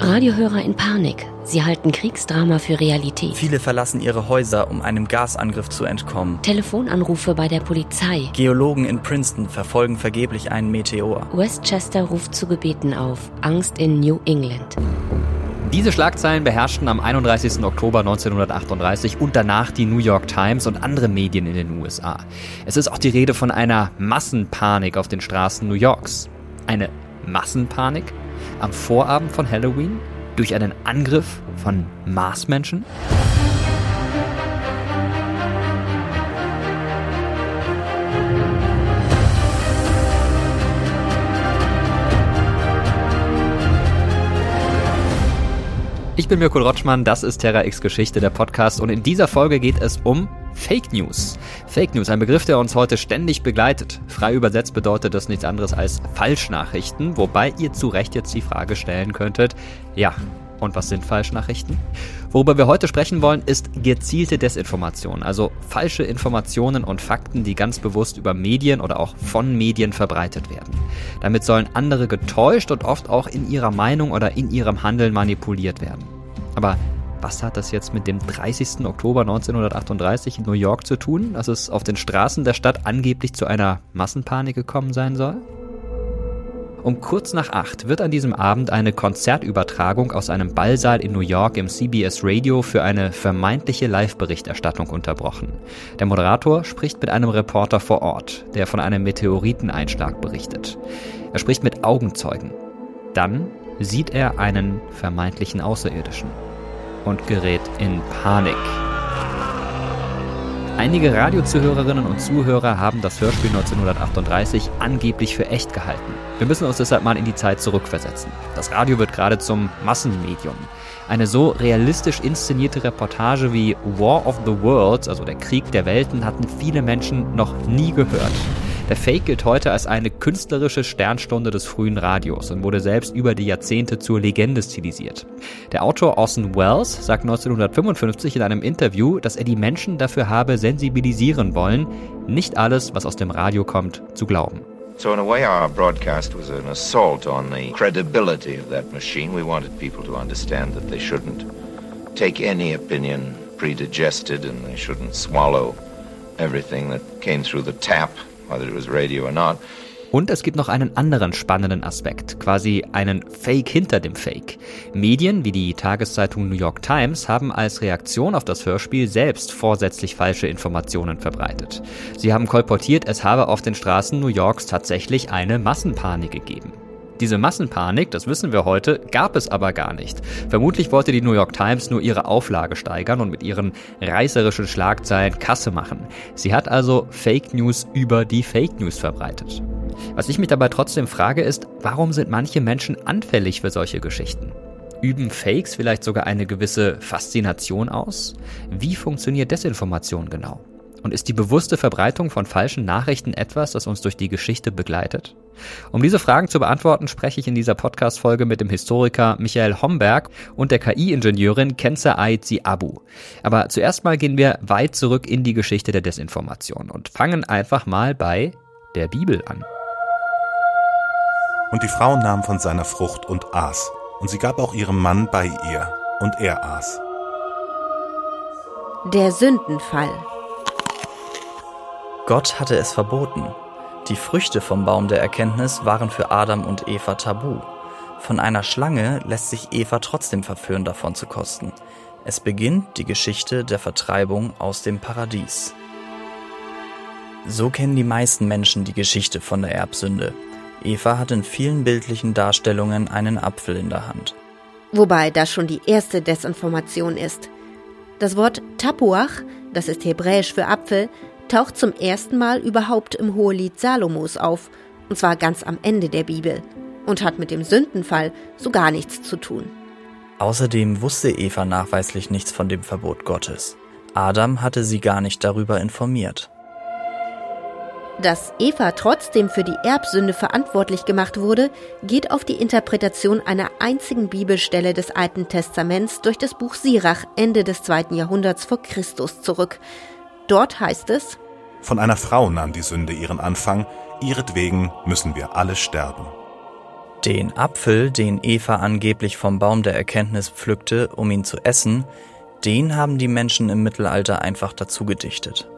Radiohörer in Panik. Sie halten Kriegsdrama für Realität. Viele verlassen ihre Häuser, um einem Gasangriff zu entkommen. Telefonanrufe bei der Polizei. Geologen in Princeton verfolgen vergeblich einen Meteor. Westchester ruft zu Gebeten auf. Angst in New England. Diese Schlagzeilen beherrschten am 31. Oktober 1938 und danach die New York Times und andere Medien in den USA. Es ist auch die Rede von einer Massenpanik auf den Straßen New Yorks. Eine Massenpanik? Am Vorabend von Halloween durch einen Angriff von Marsmenschen? Ich bin Mirko Rotschmann, das ist Terra X Geschichte, der Podcast und in dieser Folge geht es um Fake News. Fake News, ein Begriff, der uns heute ständig begleitet. Frei übersetzt bedeutet das nichts anderes als Falschnachrichten, wobei ihr zu Recht jetzt die Frage stellen könntet, ja, und was sind Falschnachrichten? Worüber wir heute sprechen wollen, ist gezielte Desinformation, also falsche Informationen und Fakten, die ganz bewusst über Medien oder auch von Medien verbreitet werden. Damit sollen andere getäuscht und oft auch in ihrer Meinung oder in ihrem Handeln manipuliert werden. Aber was hat das jetzt mit dem 30. Oktober 1938 in New York zu tun, dass es auf den Straßen der Stadt angeblich zu einer Massenpanik gekommen sein soll? Um kurz nach acht wird an diesem Abend eine Konzertübertragung aus einem Ballsaal in New York im CBS Radio für eine vermeintliche Live-Berichterstattung unterbrochen. Der Moderator spricht mit einem Reporter vor Ort, der von einem Meteoriteneinschlag berichtet. Er spricht mit Augenzeugen. Dann sieht er einen vermeintlichen Außerirdischen und gerät in Panik. Einige Radiozuhörerinnen und Zuhörer haben das Hörspiel 1938 angeblich für echt gehalten. Wir müssen uns deshalb mal in die Zeit zurückversetzen. Das Radio wird gerade zum Massenmedium. Eine so realistisch inszenierte Reportage wie War of the Worlds, also der Krieg der Welten, hatten viele Menschen noch nie gehört. Der Fake gilt heute als eine künstlerische Sternstunde des frühen Radios und wurde selbst über die Jahrzehnte zur Legende stilisiert. Der Autor Orson Welles sagt 1955 in einem Interview, dass er die Menschen dafür habe sensibilisieren wollen, nicht alles, was aus dem Radio kommt, zu glauben. So in a way our broadcast was an assault on the credibility of that machine. We wanted people to understand that they shouldn't take any opinion predigested and they shouldn't swallow everything that came through the tap Und es gibt noch einen anderen spannenden Aspekt, quasi einen Fake hinter dem Fake. Medien wie die Tageszeitung New York Times haben als Reaktion auf das Hörspiel selbst vorsätzlich falsche Informationen verbreitet. Sie haben kolportiert, es habe auf den Straßen New Yorks tatsächlich eine Massenpanik gegeben. Diese Massenpanik, das wissen wir heute, gab es aber gar nicht. Vermutlich wollte die New York Times nur ihre Auflage steigern und mit ihren reißerischen Schlagzeilen Kasse machen. Sie hat also Fake News über die Fake News verbreitet. Was ich mich dabei trotzdem frage ist, warum sind manche Menschen anfällig für solche Geschichten? Üben Fakes vielleicht sogar eine gewisse Faszination aus? Wie funktioniert Desinformation genau? Und ist die bewusste Verbreitung von falschen Nachrichten etwas, das uns durch die Geschichte begleitet? Um diese Fragen zu beantworten, spreche ich in dieser Podcast-Folge mit dem Historiker Michael Homberg und der KI-Ingenieurin Kenza Aizi Abu. Aber zuerst mal gehen wir weit zurück in die Geschichte der Desinformation und fangen einfach mal bei der Bibel an. Und die Frau nahm von seiner Frucht und aß, und sie gab auch ihrem Mann bei ihr, und er aß. Der Sündenfall. Gott hatte es verboten. Die Früchte vom Baum der Erkenntnis waren für Adam und Eva tabu. Von einer Schlange lässt sich Eva trotzdem verführen, davon zu kosten. Es beginnt die Geschichte der Vertreibung aus dem Paradies. So kennen die meisten Menschen die Geschichte von der Erbsünde. Eva hat in vielen bildlichen Darstellungen einen Apfel in der Hand. Wobei das schon die erste Desinformation ist. Das Wort Tapuach, das ist hebräisch für Apfel, taucht zum ersten Mal überhaupt im Hohelied Salomos auf, und zwar ganz am Ende der Bibel, und hat mit dem Sündenfall so gar nichts zu tun. Außerdem wusste Eva nachweislich nichts von dem Verbot Gottes. Adam hatte sie gar nicht darüber informiert. Dass Eva trotzdem für die Erbsünde verantwortlich gemacht wurde, geht auf die Interpretation einer einzigen Bibelstelle des Alten Testaments durch das Buch Sirach Ende des zweiten Jahrhunderts vor Christus zurück. Dort heißt es, Von einer Frau nahm die Sünde ihren Anfang, ihretwegen müssen wir alle sterben. Den Apfel, den Eva angeblich vom Baum der Erkenntnis pflückte, um ihn zu essen, den haben die Menschen im Mittelalter einfach dazu gedichtet.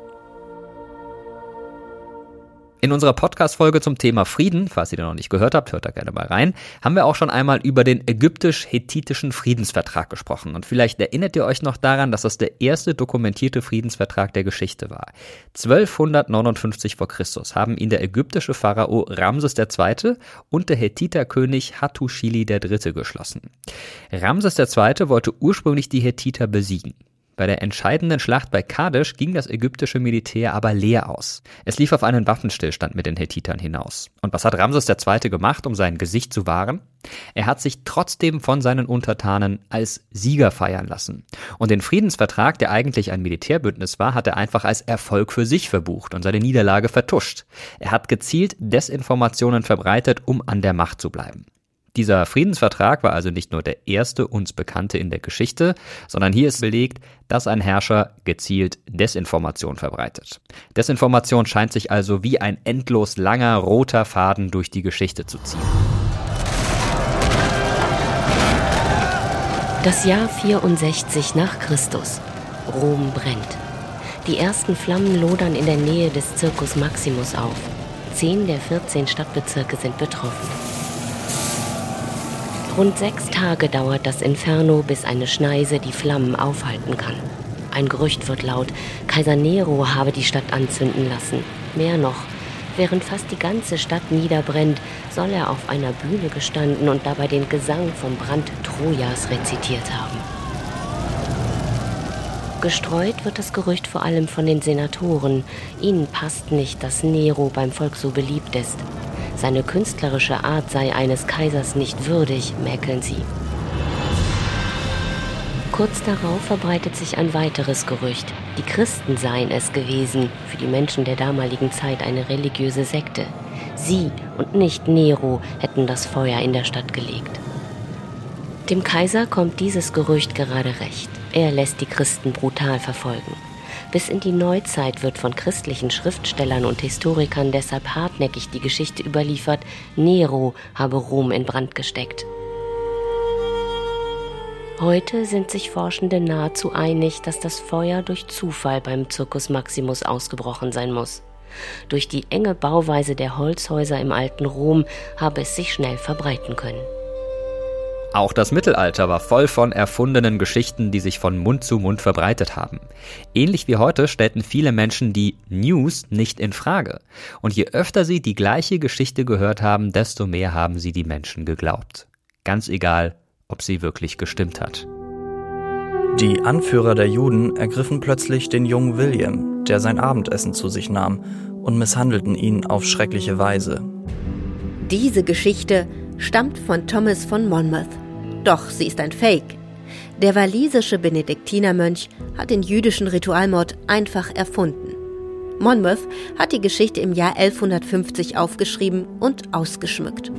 In unserer Podcast-Folge zum Thema Frieden, falls ihr den noch nicht gehört habt, hört da gerne mal rein, haben wir auch schon einmal über den ägyptisch-hethitischen Friedensvertrag gesprochen. Und vielleicht erinnert ihr euch noch daran, dass das der erste dokumentierte Friedensvertrag der Geschichte war. 1259 vor Christus haben ihn der ägyptische Pharao Ramses II. und der Hethiterkönig Hattuschili III. geschlossen. Ramses II. wollte ursprünglich die Hethiter besiegen. Bei der entscheidenden Schlacht bei Kadesh ging das ägyptische Militär aber leer aus. Es lief auf einen Waffenstillstand mit den Hethitern hinaus. Und was hat Ramses II. gemacht, um sein Gesicht zu wahren? Er hat sich trotzdem von seinen Untertanen als Sieger feiern lassen. Und den Friedensvertrag, der eigentlich ein Militärbündnis war, hat er einfach als Erfolg für sich verbucht und seine Niederlage vertuscht. Er hat gezielt Desinformationen verbreitet, um an der Macht zu bleiben. Dieser Friedensvertrag war also nicht nur der erste uns bekannte in der Geschichte, sondern hier ist belegt, dass ein Herrscher gezielt Desinformation verbreitet. Desinformation scheint sich also wie ein endlos langer roter Faden durch die Geschichte zu ziehen. Das Jahr 64 nach Christus. Rom brennt. Die ersten Flammen lodern in der Nähe des Circus Maximus auf. Zehn der 14 Stadtbezirke sind betroffen. Rund sechs Tage dauert das Inferno, bis eine Schneise die Flammen aufhalten kann. Ein Gerücht wird laut, Kaiser Nero habe die Stadt anzünden lassen. Mehr noch, während fast die ganze Stadt niederbrennt, soll er auf einer Bühne gestanden und dabei den Gesang vom Brand Trojas rezitiert haben. Gestreut wird das Gerücht vor allem von den Senatoren. Ihnen passt nicht, dass Nero beim Volk so beliebt ist. Seine künstlerische Art sei eines Kaisers nicht würdig, mäkeln sie. Kurz darauf verbreitet sich ein weiteres Gerücht. Die Christen seien es gewesen, für die Menschen der damaligen Zeit eine religiöse Sekte. Sie und nicht Nero hätten das Feuer in der Stadt gelegt. Dem Kaiser kommt dieses Gerücht gerade recht. Er lässt die Christen brutal verfolgen. Bis in die Neuzeit wird von christlichen Schriftstellern und Historikern deshalb hartnäckig die Geschichte überliefert, Nero habe Rom in Brand gesteckt. Heute sind sich Forschende nahezu einig, dass das Feuer durch Zufall beim Circus Maximus ausgebrochen sein muss. Durch die enge Bauweise der Holzhäuser im alten Rom habe es sich schnell verbreiten können. Auch das Mittelalter war voll von erfundenen Geschichten, die sich von Mund zu Mund verbreitet haben. Ähnlich wie heute stellten viele Menschen die News nicht in Frage. Und je öfter sie die gleiche Geschichte gehört haben, desto mehr haben sie die Menschen geglaubt. Ganz egal, ob sie wirklich gestimmt hat. Die Anführer der Juden ergriffen plötzlich den jungen William, der sein Abendessen zu sich nahm, und misshandelten ihn auf schreckliche Weise. Diese Geschichte stammt von Thomas von Monmouth. Doch sie ist ein Fake. Der walisische Benediktinermönch hat den jüdischen Ritualmord einfach erfunden. Monmouth hat die Geschichte im Jahr 1150 aufgeschrieben und ausgeschmückt.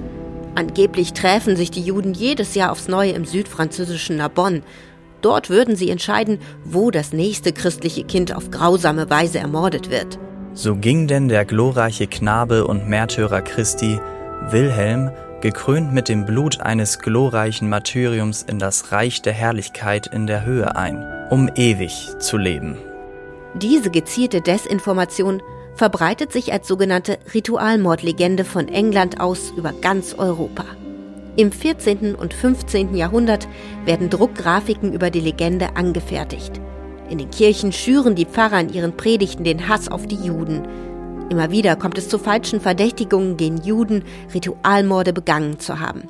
Angeblich träfen sich die Juden jedes Jahr aufs Neue im südfranzösischen Narbonne. Dort würden sie entscheiden, wo das nächste christliche Kind auf grausame Weise ermordet wird. So ging denn der glorreiche Knabe und Märtyrer Christi, Wilhelm, gekrönt mit dem Blut eines glorreichen Martyriums in das Reich der Herrlichkeit in der Höhe ein, um ewig zu leben. Diese gezielte Desinformation verbreitet sich als sogenannte Ritualmordlegende von England aus über ganz Europa. Im 14. und 15. Jahrhundert werden Druckgrafiken über die Legende angefertigt. In den Kirchen schüren die Pfarrer in ihren Predigten den Hass auf die Juden. Immer wieder kommt es zu falschen Verdächtigungen gegen Juden, Ritualmorde begangen zu haben.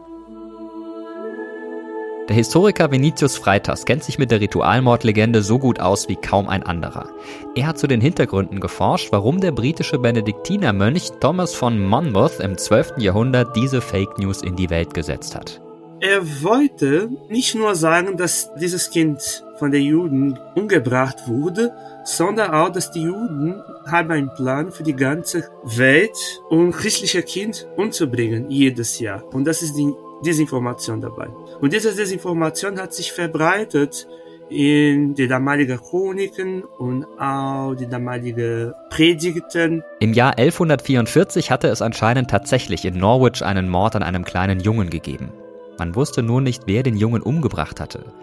Der Historiker Venitius Freitas kennt sich mit der Ritualmordlegende so gut aus wie kaum ein anderer. Er hat zu den Hintergründen geforscht, warum der britische Benediktinermönch Thomas von Monmouth im 12. Jahrhundert diese Fake News in die Welt gesetzt hat. Er wollte nicht nur sagen, dass dieses Kind von den Juden umgebracht wurde, sondern auch, dass die Juden haben einen Plan für die ganze Welt, um christliche Kind umzubringen jedes Jahr. Und das ist die Desinformation dabei. Und diese Desinformation hat sich verbreitet in die damalige Chroniken und auch die damalige Predigten. Im Jahr 1144 hatte es anscheinend tatsächlich in Norwich einen Mord an einem kleinen Jungen gegeben. Man wusste nur nicht, wer den Jungen umgebracht hatte.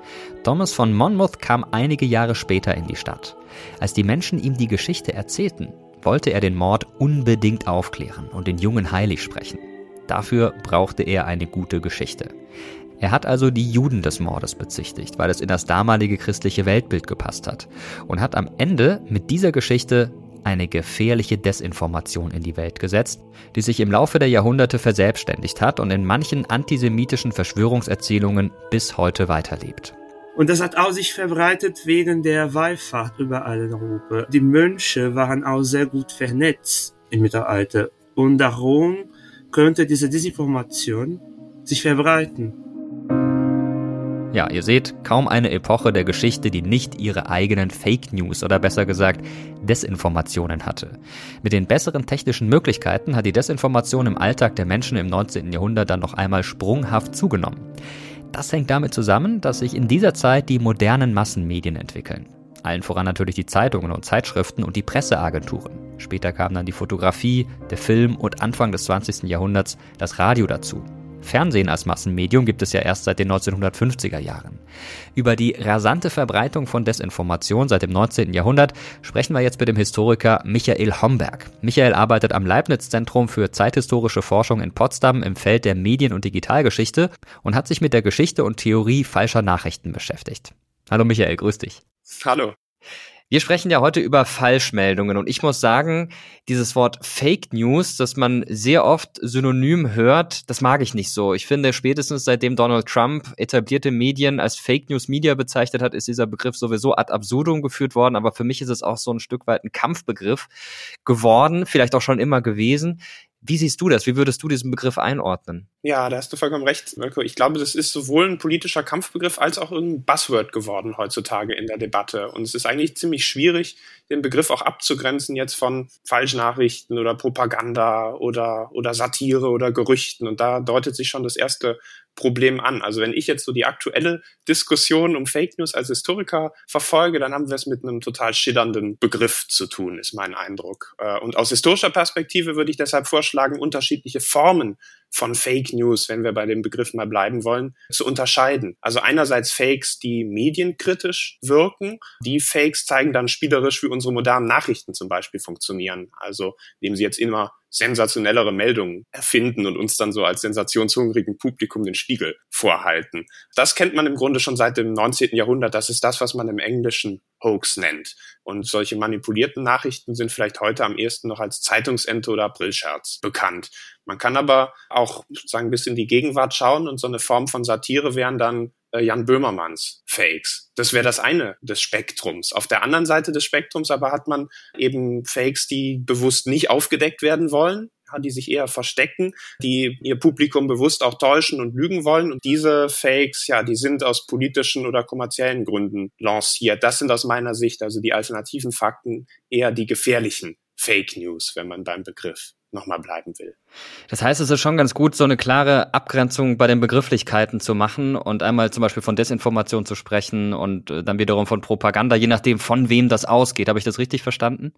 Thomas von Monmouth kam einige Jahre später in die Stadt. Als die Menschen ihm die Geschichte erzählten, wollte er den Mord unbedingt aufklären und den Jungen heilig sprechen. Dafür brauchte er eine gute Geschichte. Er hat also die Juden des Mordes bezichtigt, weil es in das damalige christliche Weltbild gepasst hat und hat am Ende mit dieser Geschichte eine gefährliche Desinformation in die Welt gesetzt, die sich im Laufe der Jahrhunderte verselbstständigt hat und in manchen antisemitischen Verschwörungserzählungen bis heute weiterlebt. Und das hat auch sich verbreitet wegen der Wallfahrt überall in Europa. Die Mönche waren auch sehr gut vernetzt im Mittelalter und darum könnte diese Desinformation sich verbreiten. Ja, ihr seht, kaum eine Epoche der Geschichte, die nicht ihre eigenen Fake News oder besser gesagt Desinformationen hatte. Mit den besseren technischen Möglichkeiten hat die Desinformation im Alltag der Menschen im 19. Jahrhundert dann noch einmal sprunghaft zugenommen. Das hängt damit zusammen, dass sich in dieser Zeit die modernen Massenmedien entwickeln. Allen voran natürlich die Zeitungen und Zeitschriften und die Presseagenturen. Später kamen dann die Fotografie, der Film und Anfang des 20. Jahrhunderts das Radio dazu. Fernsehen als Massenmedium gibt es ja erst seit den 1950er Jahren. Über die rasante Verbreitung von Desinformation seit dem 19. Jahrhundert sprechen wir jetzt mit dem Historiker Michael Homberg. Michael arbeitet am Leibniz-Zentrum für zeithistorische Forschung in Potsdam im Feld der Medien- und Digitalgeschichte und hat sich mit der Geschichte und Theorie falscher Nachrichten beschäftigt. Hallo Michael, grüß dich. Hallo. Wir sprechen ja heute über Falschmeldungen und ich muss sagen, dieses Wort Fake News, das man sehr oft synonym hört, das mag ich nicht so. Ich finde, spätestens seitdem Donald Trump etablierte Medien als Fake News Media bezeichnet hat, ist dieser Begriff sowieso ad absurdum geführt worden, aber für mich ist es auch so ein Stück weit ein Kampfbegriff geworden, vielleicht auch schon immer gewesen. Wie siehst du das? Wie würdest du diesen Begriff einordnen? Ja, da hast du vollkommen recht, Mirko. Ich glaube, das ist sowohl ein politischer Kampfbegriff als auch ein Buzzword geworden heutzutage in der Debatte. Und es ist eigentlich ziemlich schwierig, den Begriff auch abzugrenzen jetzt von Falschnachrichten oder Propaganda oder, oder Satire oder Gerüchten. Und da deutet sich schon das erste Problem an. Also wenn ich jetzt so die aktuelle Diskussion um Fake News als Historiker verfolge, dann haben wir es mit einem total schillernden Begriff zu tun, ist mein Eindruck. Äh, und aus historischer Perspektive würde ich deshalb vorschlagen, unterschiedliche Formen von Fake News, wenn wir bei dem Begriff mal bleiben wollen, zu unterscheiden. Also einerseits Fakes, die medienkritisch wirken. Die Fakes zeigen dann spielerisch, wie unsere modernen Nachrichten zum Beispiel funktionieren. Also indem sie jetzt immer sensationellere Meldungen erfinden und uns dann so als sensationshungrigen Publikum den Spiegel vorhalten. Das kennt man im Grunde schon seit dem 19. Jahrhundert. Das ist das, was man im Englischen Hoax nennt. Und solche manipulierten Nachrichten sind vielleicht heute am ehesten noch als Zeitungsente oder Aprilscherz bekannt. Man kann aber auch sagen, bis in die Gegenwart schauen und so eine Form von Satire wären dann äh, Jan Böhmermanns Fakes. Das wäre das eine des Spektrums. Auf der anderen Seite des Spektrums aber hat man eben Fakes, die bewusst nicht aufgedeckt werden wollen, die sich eher verstecken, die ihr Publikum bewusst auch täuschen und lügen wollen. Und diese Fakes, ja, die sind aus politischen oder kommerziellen Gründen lanciert. Das sind aus meiner Sicht also die alternativen Fakten eher die gefährlichen Fake News, wenn man beim Begriff nochmal bleiben will. Das heißt, es ist schon ganz gut, so eine klare Abgrenzung bei den Begrifflichkeiten zu machen und einmal zum Beispiel von Desinformation zu sprechen und äh, dann wiederum von Propaganda, je nachdem, von wem das ausgeht. Habe ich das richtig verstanden?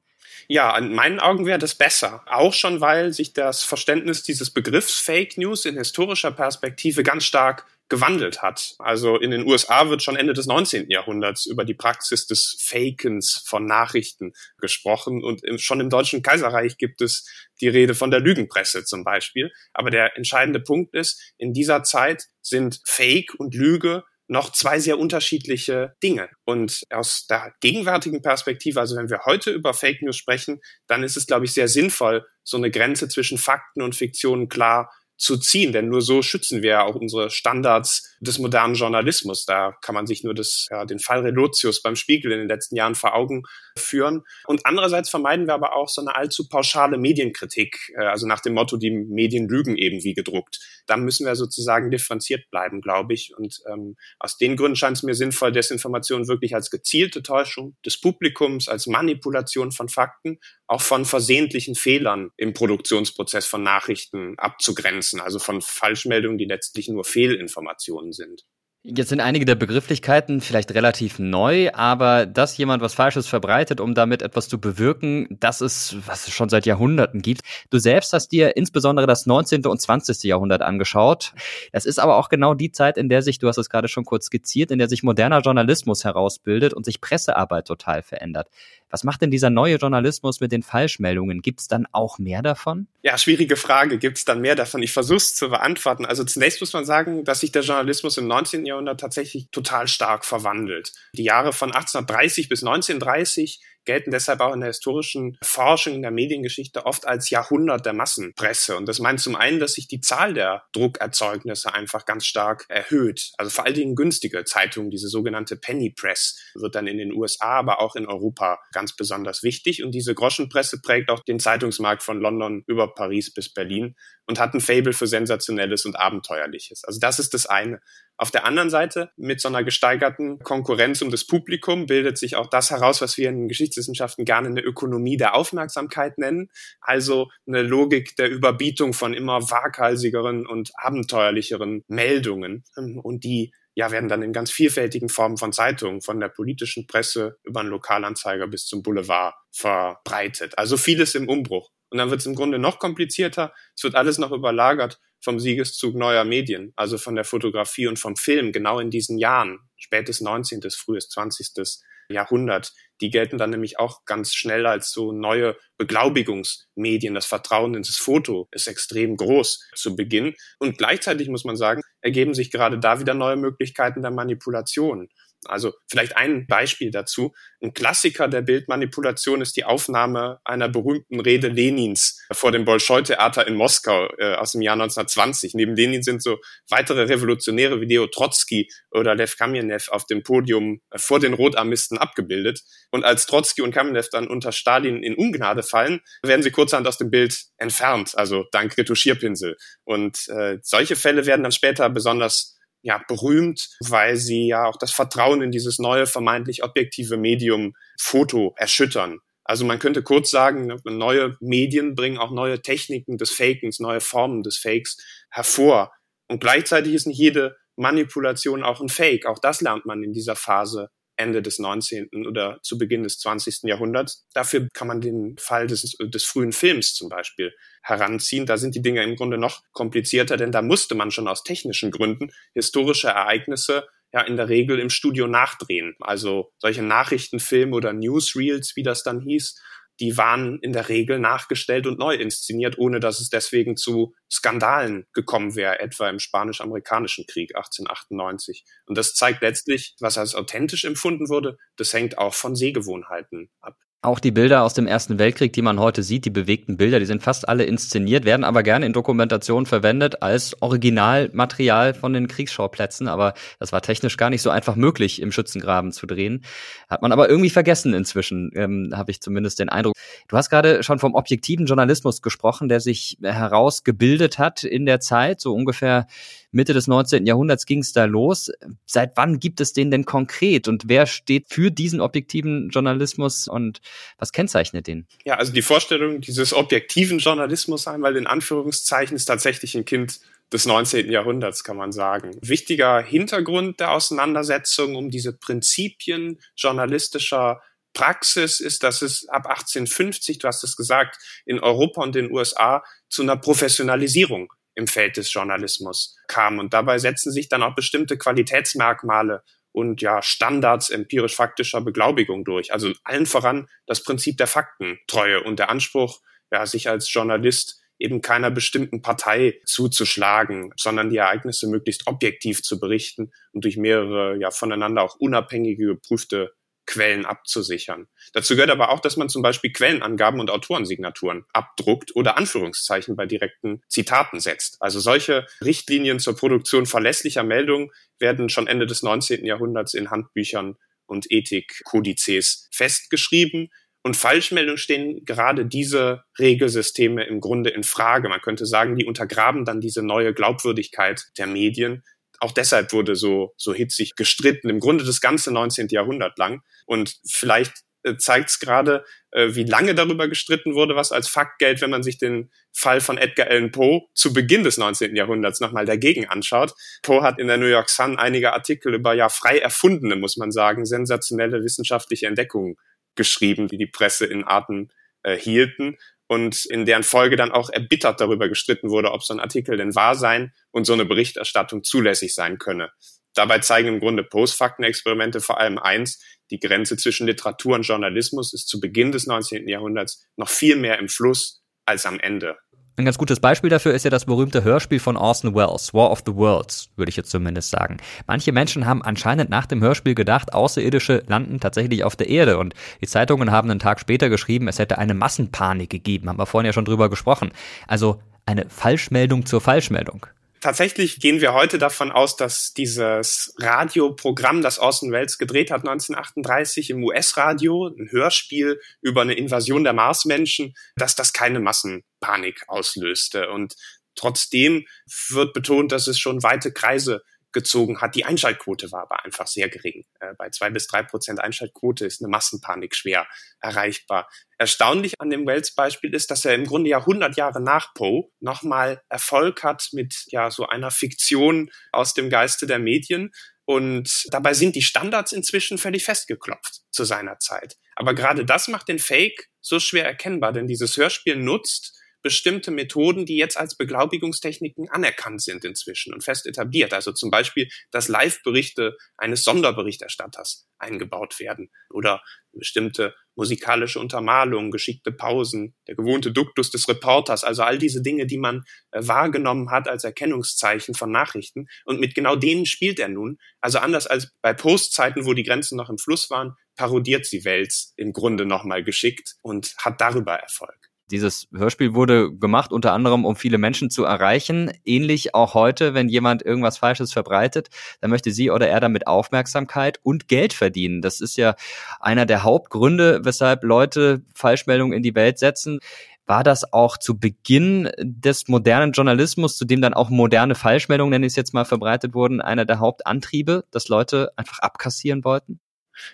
Ja, in meinen Augen wäre das besser. Auch schon, weil sich das Verständnis dieses Begriffs Fake News in historischer Perspektive ganz stark gewandelt hat. Also in den USA wird schon Ende des 19. Jahrhunderts über die Praxis des Fakens von Nachrichten gesprochen und schon im Deutschen Kaiserreich gibt es die Rede von der Lügenpresse zum Beispiel. Aber der entscheidende Punkt ist, in dieser Zeit sind Fake und Lüge noch zwei sehr unterschiedliche Dinge. Und aus der gegenwärtigen Perspektive, also wenn wir heute über Fake News sprechen, dann ist es, glaube ich, sehr sinnvoll, so eine Grenze zwischen Fakten und Fiktionen klar zu ziehen, denn nur so schützen wir auch unsere Standards des modernen Journalismus. Da kann man sich nur das, ja, den Fall Relotius beim Spiegel in den letzten Jahren vor Augen führen. Und andererseits vermeiden wir aber auch so eine allzu pauschale Medienkritik, äh, also nach dem Motto, die Medien lügen eben wie gedruckt. Da müssen wir sozusagen differenziert bleiben, glaube ich. Und ähm, aus den Gründen scheint es mir sinnvoll, Desinformation wirklich als gezielte Täuschung des Publikums, als Manipulation von Fakten, auch von versehentlichen Fehlern im Produktionsprozess von Nachrichten abzugrenzen, also von Falschmeldungen, die letztlich nur Fehlinformationen sind. Jetzt sind einige der Begrifflichkeiten vielleicht relativ neu, aber dass jemand was Falsches verbreitet, um damit etwas zu bewirken, das ist, was es schon seit Jahrhunderten gibt. Du selbst hast dir insbesondere das 19. und 20. Jahrhundert angeschaut. Das ist aber auch genau die Zeit, in der sich, du hast es gerade schon kurz skizziert, in der sich moderner Journalismus herausbildet und sich Pressearbeit total verändert. Was macht denn dieser neue Journalismus mit den Falschmeldungen? Gibt es dann auch mehr davon? Ja, schwierige Frage. Gibt es dann mehr davon? Ich versuche es zu beantworten. Also zunächst muss man sagen, dass sich der Journalismus im 19. Jahrhundert tatsächlich total stark verwandelt. Die Jahre von 1830 bis 1930 gelten deshalb auch in der historischen Forschung, in der Mediengeschichte oft als Jahrhundert der Massenpresse. Und das meint zum einen, dass sich die Zahl der Druckerzeugnisse einfach ganz stark erhöht. Also vor allen Dingen günstige Zeitungen, diese sogenannte Penny Press, wird dann in den USA, aber auch in Europa ganz besonders wichtig. Und diese Groschenpresse prägt auch den Zeitungsmarkt von London über Paris bis Berlin und hat ein Fable für Sensationelles und Abenteuerliches. Also das ist das eine. Auf der anderen Seite, mit so einer gesteigerten Konkurrenz um das Publikum, bildet sich auch das heraus, was wir in Geschichtswissenschaften gerne eine Ökonomie der Aufmerksamkeit nennen. Also eine Logik der Überbietung von immer waghalsigeren und abenteuerlicheren Meldungen. Und die ja, werden dann in ganz vielfältigen Formen von Zeitungen, von der politischen Presse über einen Lokalanzeiger bis zum Boulevard verbreitet. Also vieles im Umbruch. Und dann wird es im Grunde noch komplizierter. Es wird alles noch überlagert vom Siegeszug neuer Medien, also von der Fotografie und vom Film, genau in diesen Jahren, spätes 19., frühes 20. Jahrhundert. Die gelten dann nämlich auch ganz schnell als so neue Beglaubigungsmedien. Das Vertrauen ins Foto ist extrem groß zu Beginn. Und gleichzeitig muss man sagen, ergeben sich gerade da wieder neue Möglichkeiten der Manipulation. Also vielleicht ein Beispiel dazu. Ein Klassiker der Bildmanipulation ist die Aufnahme einer berühmten Rede Lenins vor dem Bolschoi-Theater in Moskau äh, aus dem Jahr 1920. Neben Lenin sind so weitere Revolutionäre wie Leo Trotzki oder Lev Kamenev auf dem Podium vor den Rotarmisten abgebildet. Und als Trotzki und Kamenev dann unter Stalin in Ungnade fallen, werden sie kurzerhand aus dem Bild entfernt, also dank Retuschierpinsel. Und äh, solche Fälle werden dann später besonders ja, berühmt, weil sie ja auch das Vertrauen in dieses neue, vermeintlich objektive Medium Foto erschüttern. Also man könnte kurz sagen, ne, neue Medien bringen auch neue Techniken des Fakens, neue Formen des Fakes hervor. Und gleichzeitig ist nicht jede Manipulation auch ein Fake. Auch das lernt man in dieser Phase Ende des 19. oder zu Beginn des 20. Jahrhunderts. Dafür kann man den Fall des, des frühen Films zum Beispiel heranziehen. Da sind die Dinge im Grunde noch komplizierter, denn da musste man schon aus technischen Gründen historische Ereignisse ja in der Regel im Studio nachdrehen. Also solche Nachrichtenfilme oder Newsreels, wie das dann hieß, die waren in der Regel nachgestellt und neu inszeniert, ohne dass es deswegen zu Skandalen gekommen wäre, etwa im Spanisch-Amerikanischen Krieg 1898. Und das zeigt letztlich, was als authentisch empfunden wurde, das hängt auch von Sehgewohnheiten ab. Auch die Bilder aus dem Ersten Weltkrieg, die man heute sieht, die bewegten Bilder, die sind fast alle inszeniert, werden aber gerne in Dokumentationen verwendet als Originalmaterial von den Kriegsschauplätzen. Aber das war technisch gar nicht so einfach möglich, im Schützengraben zu drehen. Hat man aber irgendwie vergessen inzwischen, ähm, habe ich zumindest den Eindruck. Du hast gerade schon vom objektiven Journalismus gesprochen, der sich herausgebildet hat in der Zeit, so ungefähr Mitte des 19. Jahrhunderts ging es da los. Seit wann gibt es den denn konkret und wer steht für diesen objektiven Journalismus und was kennzeichnet den? Ja, also die Vorstellung dieses objektiven Journalismus einmal in Anführungszeichen ist tatsächlich ein Kind des 19. Jahrhunderts, kann man sagen. Wichtiger Hintergrund der Auseinandersetzung um diese Prinzipien journalistischer Praxis ist, dass es ab 1850, du hast es gesagt, in Europa und den USA zu einer Professionalisierung im Feld des Journalismus kam. Und dabei setzen sich dann auch bestimmte Qualitätsmerkmale und ja Standards empirisch-faktischer Beglaubigung durch. Also allen voran das Prinzip der Faktentreue und der Anspruch, ja, sich als Journalist eben keiner bestimmten Partei zuzuschlagen, sondern die Ereignisse möglichst objektiv zu berichten und durch mehrere ja voneinander auch unabhängige geprüfte Quellen abzusichern. Dazu gehört aber auch, dass man zum Beispiel Quellenangaben und Autorensignaturen abdruckt oder Anführungszeichen bei direkten Zitaten setzt. Also solche Richtlinien zur Produktion verlässlicher Meldungen werden schon Ende des 19. Jahrhunderts in Handbüchern und Ethikkodizes festgeschrieben. Und Falschmeldungen stehen gerade diese Regelsysteme im Grunde in Frage. Man könnte sagen, die untergraben dann diese neue Glaubwürdigkeit der Medien, auch deshalb wurde so, so hitzig gestritten, im Grunde das ganze 19. Jahrhundert lang. Und vielleicht äh, zeigt es gerade, äh, wie lange darüber gestritten wurde, was als Fakt gilt, wenn man sich den Fall von Edgar Allan Poe zu Beginn des 19. Jahrhunderts nochmal dagegen anschaut. Poe hat in der New York Sun einige Artikel über ja frei erfundene, muss man sagen, sensationelle wissenschaftliche Entdeckungen geschrieben, die die Presse in Atem äh, hielten und in deren Folge dann auch erbittert darüber gestritten wurde, ob so ein Artikel denn wahr sein und so eine Berichterstattung zulässig sein könne. Dabei zeigen im Grunde Postfaktenexperimente vor allem eins, die Grenze zwischen Literatur und Journalismus ist zu Beginn des 19. Jahrhunderts noch viel mehr im Fluss als am Ende. Ein ganz gutes Beispiel dafür ist ja das berühmte Hörspiel von Orson Welles, War of the Worlds, würde ich jetzt zumindest sagen. Manche Menschen haben anscheinend nach dem Hörspiel gedacht, Außerirdische landen tatsächlich auf der Erde und die Zeitungen haben einen Tag später geschrieben, es hätte eine Massenpanik gegeben, haben wir vorhin ja schon drüber gesprochen. Also eine Falschmeldung zur Falschmeldung. Tatsächlich gehen wir heute davon aus, dass dieses Radioprogramm, das Orson Welles gedreht hat 1938 im US-Radio, ein Hörspiel über eine Invasion der Marsmenschen, dass das keine Massenpanik auslöste. Und trotzdem wird betont, dass es schon weite Kreise gezogen hat. Die Einschaltquote war aber einfach sehr gering. Äh, bei zwei bis drei Prozent Einschaltquote ist eine Massenpanik schwer erreichbar. Erstaunlich an dem Wells-Beispiel ist, dass er im Grunde ja 100 Jahre nach Poe nochmal Erfolg hat mit ja so einer Fiktion aus dem Geiste der Medien. Und dabei sind die Standards inzwischen völlig festgeklopft zu seiner Zeit. Aber gerade das macht den Fake so schwer erkennbar, denn dieses Hörspiel nutzt bestimmte Methoden, die jetzt als Beglaubigungstechniken anerkannt sind inzwischen und fest etabliert. Also zum Beispiel, dass Live-Berichte eines Sonderberichterstatters eingebaut werden oder bestimmte musikalische Untermalungen, geschickte Pausen, der gewohnte Duktus des Reporters, also all diese Dinge, die man äh, wahrgenommen hat als Erkennungszeichen von Nachrichten. Und mit genau denen spielt er nun. Also anders als bei Postzeiten, wo die Grenzen noch im Fluss waren, parodiert sie Wels im Grunde nochmal geschickt und hat darüber Erfolg. Dieses Hörspiel wurde gemacht unter anderem, um viele Menschen zu erreichen. Ähnlich auch heute, wenn jemand irgendwas Falsches verbreitet, dann möchte sie oder er damit Aufmerksamkeit und Geld verdienen. Das ist ja einer der Hauptgründe, weshalb Leute Falschmeldungen in die Welt setzen. War das auch zu Beginn des modernen Journalismus, zu dem dann auch moderne Falschmeldungen, nenne ich es jetzt mal, verbreitet wurden, einer der Hauptantriebe, dass Leute einfach abkassieren wollten?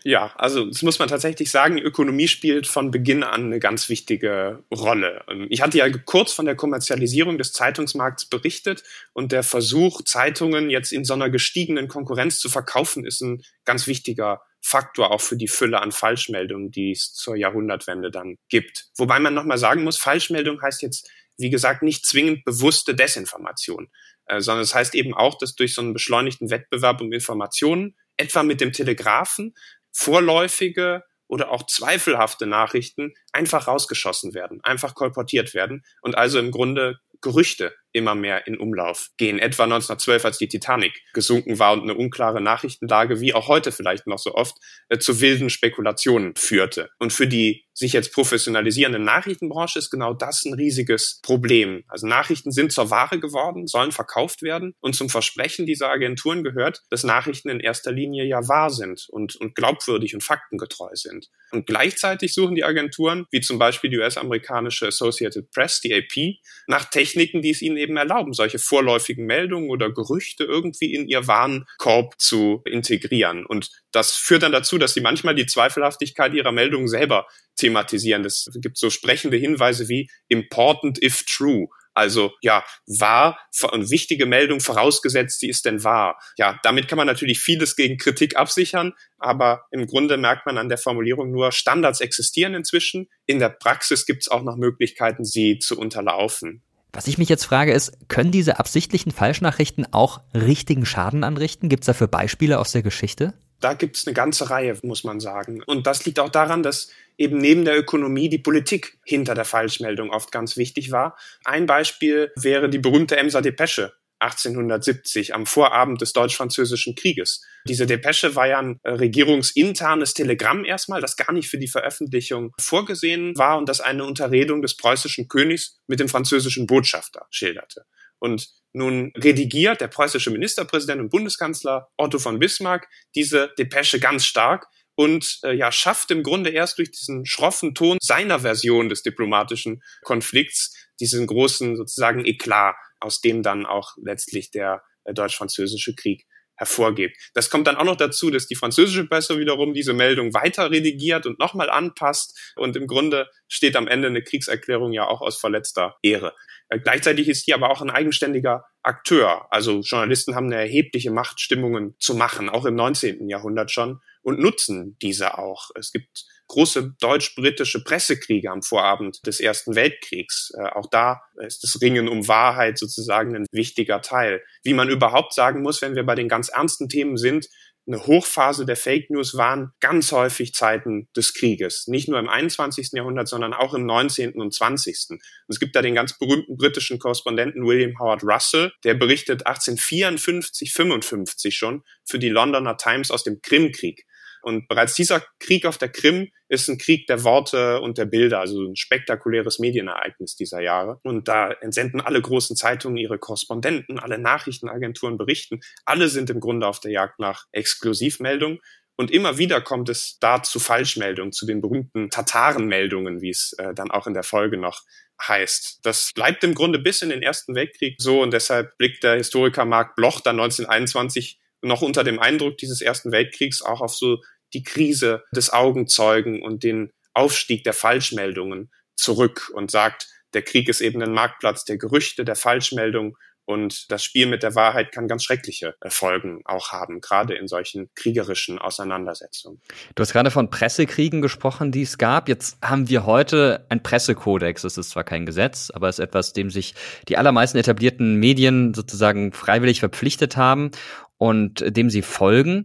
Ja, also das muss man tatsächlich sagen, Ökonomie spielt von Beginn an eine ganz wichtige Rolle. Ähm, ich hatte ja kurz von der Kommerzialisierung des Zeitungsmarkts berichtet und der Versuch, Zeitungen jetzt in so einer gestiegenen Konkurrenz zu verkaufen, ist ein ganz wichtiger Faktor auch für die Fülle an Falschmeldungen, die es zur Jahrhundertwende dann gibt. Wobei man nochmal sagen muss, Falschmeldung heißt jetzt, wie gesagt, nicht zwingend bewusste Desinformation, äh, sondern es heißt eben auch, dass durch so einen beschleunigten Wettbewerb um Informationen etwa mit dem Telegraphen vorläufige oder auch zweifelhafte Nachrichten einfach rausgeschossen werden, einfach kolportiert werden und also im Grunde Gerüchte immer mehr in Umlauf gehen. Etwa 1912, als die Titanic gesunken war und eine unklare Nachrichtenlage, wie auch heute vielleicht noch so oft, äh, zu wilden Spekulationen führte. Und für die sich jetzt professionalisierende Nachrichtenbranche ist genau das ein riesiges Problem. Also Nachrichten sind zur Ware geworden, sollen verkauft werden und zum Versprechen dieser Agenturen gehört, dass Nachrichten in erster Linie ja wahr sind und, und glaubwürdig und faktengetreu sind. Und gleichzeitig suchen die Agenturen, wie zum Beispiel die US-amerikanische Associated Press, die AP, nach Techniken, die es ihnen eben erlauben, solche vorläufigen Meldungen oder Gerüchte irgendwie in ihr Warenkorb zu integrieren. Und das führt dann dazu, dass sie manchmal die Zweifelhaftigkeit ihrer Meldungen selber thematisieren. Es gibt so sprechende Hinweise wie important if true. Also ja, wahr und wichtige Meldung vorausgesetzt, sie ist denn wahr. Ja, damit kann man natürlich vieles gegen Kritik absichern, aber im Grunde merkt man an der Formulierung nur, Standards existieren inzwischen. In der Praxis gibt es auch noch Möglichkeiten, sie zu unterlaufen. Was ich mich jetzt frage ist, können diese absichtlichen Falschnachrichten auch richtigen Schaden anrichten? Gibt es dafür Beispiele aus der Geschichte? Da gibt es eine ganze Reihe, muss man sagen. Und das liegt auch daran, dass eben neben der Ökonomie die Politik hinter der Falschmeldung oft ganz wichtig war. Ein Beispiel wäre die berühmte Emser Depesche 1870 am Vorabend des Deutsch-Französischen Krieges. Diese Depesche war ja ein äh, regierungsinternes Telegramm erstmal, das gar nicht für die Veröffentlichung vorgesehen war und das eine Unterredung des preußischen Königs mit dem französischen Botschafter schilderte. Und nun redigiert der preußische Ministerpräsident und Bundeskanzler Otto von Bismarck diese Depesche ganz stark und äh, ja schafft im Grunde erst durch diesen schroffen Ton seiner Version des diplomatischen Konflikts diesen großen sozusagen Eklat aus dem dann auch letztlich der äh, deutsch-französische Krieg hervorgeht. Das kommt dann auch noch dazu, dass die französische Presse wiederum diese Meldung weiter redigiert und nochmal anpasst. Und im Grunde steht am Ende eine Kriegserklärung ja auch aus verletzter Ehre. Äh, gleichzeitig ist die aber auch ein eigenständiger Akteur. Also Journalisten haben eine erhebliche Macht, Stimmungen zu machen, auch im 19. Jahrhundert schon, und nutzen diese auch. Es gibt große deutsch-britische Pressekriege am Vorabend des Ersten Weltkriegs. Äh, auch da ist das Ringen um Wahrheit sozusagen ein wichtiger Teil. Wie man überhaupt sagen muss, wenn wir bei den ganz ernsten Themen sind, eine Hochphase der Fake News waren ganz häufig Zeiten des Krieges. Nicht nur im 21. Jahrhundert, sondern auch im 19. und 20. Und es gibt da den ganz berühmten britischen Korrespondenten William Howard Russell, der berichtet 1854, 55 schon für die Londoner Times aus dem Krimkrieg. Und bereits dieser Krieg auf der Krim ist ein Krieg der Worte und der Bilder, also ein spektakuläres Medienereignis dieser Jahre. Und da entsenden alle großen Zeitungen ihre Korrespondenten, alle Nachrichtenagenturen berichten. Alle sind im Grunde auf der Jagd nach Exklusivmeldungen. Und immer wieder kommt es da zu Falschmeldungen, zu den berühmten Tatarenmeldungen, wie es äh, dann auch in der Folge noch heißt. Das bleibt im Grunde bis in den Ersten Weltkrieg so und deshalb blickt der Historiker Mark Bloch dann 1921 noch unter dem Eindruck dieses Ersten Weltkriegs auch auf so die Krise des Augenzeugen und den Aufstieg der Falschmeldungen zurück und sagt, der Krieg ist eben ein Marktplatz der Gerüchte, der Falschmeldung und das Spiel mit der Wahrheit kann ganz schreckliche Folgen auch haben, gerade in solchen kriegerischen Auseinandersetzungen. Du hast gerade von Pressekriegen gesprochen, die es gab. Jetzt haben wir heute ein Pressekodex. Es ist zwar kein Gesetz, aber es ist etwas, dem sich die allermeisten etablierten Medien sozusagen freiwillig verpflichtet haben und dem sie folgen.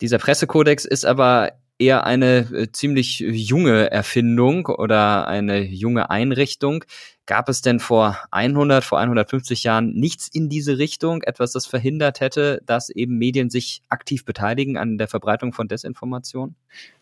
Dieser Pressekodex ist aber eher eine äh, ziemlich junge Erfindung oder eine junge Einrichtung. Gab es denn vor 100, vor 150 Jahren nichts in diese Richtung, etwas, das verhindert hätte, dass eben Medien sich aktiv beteiligen an der Verbreitung von Desinformation?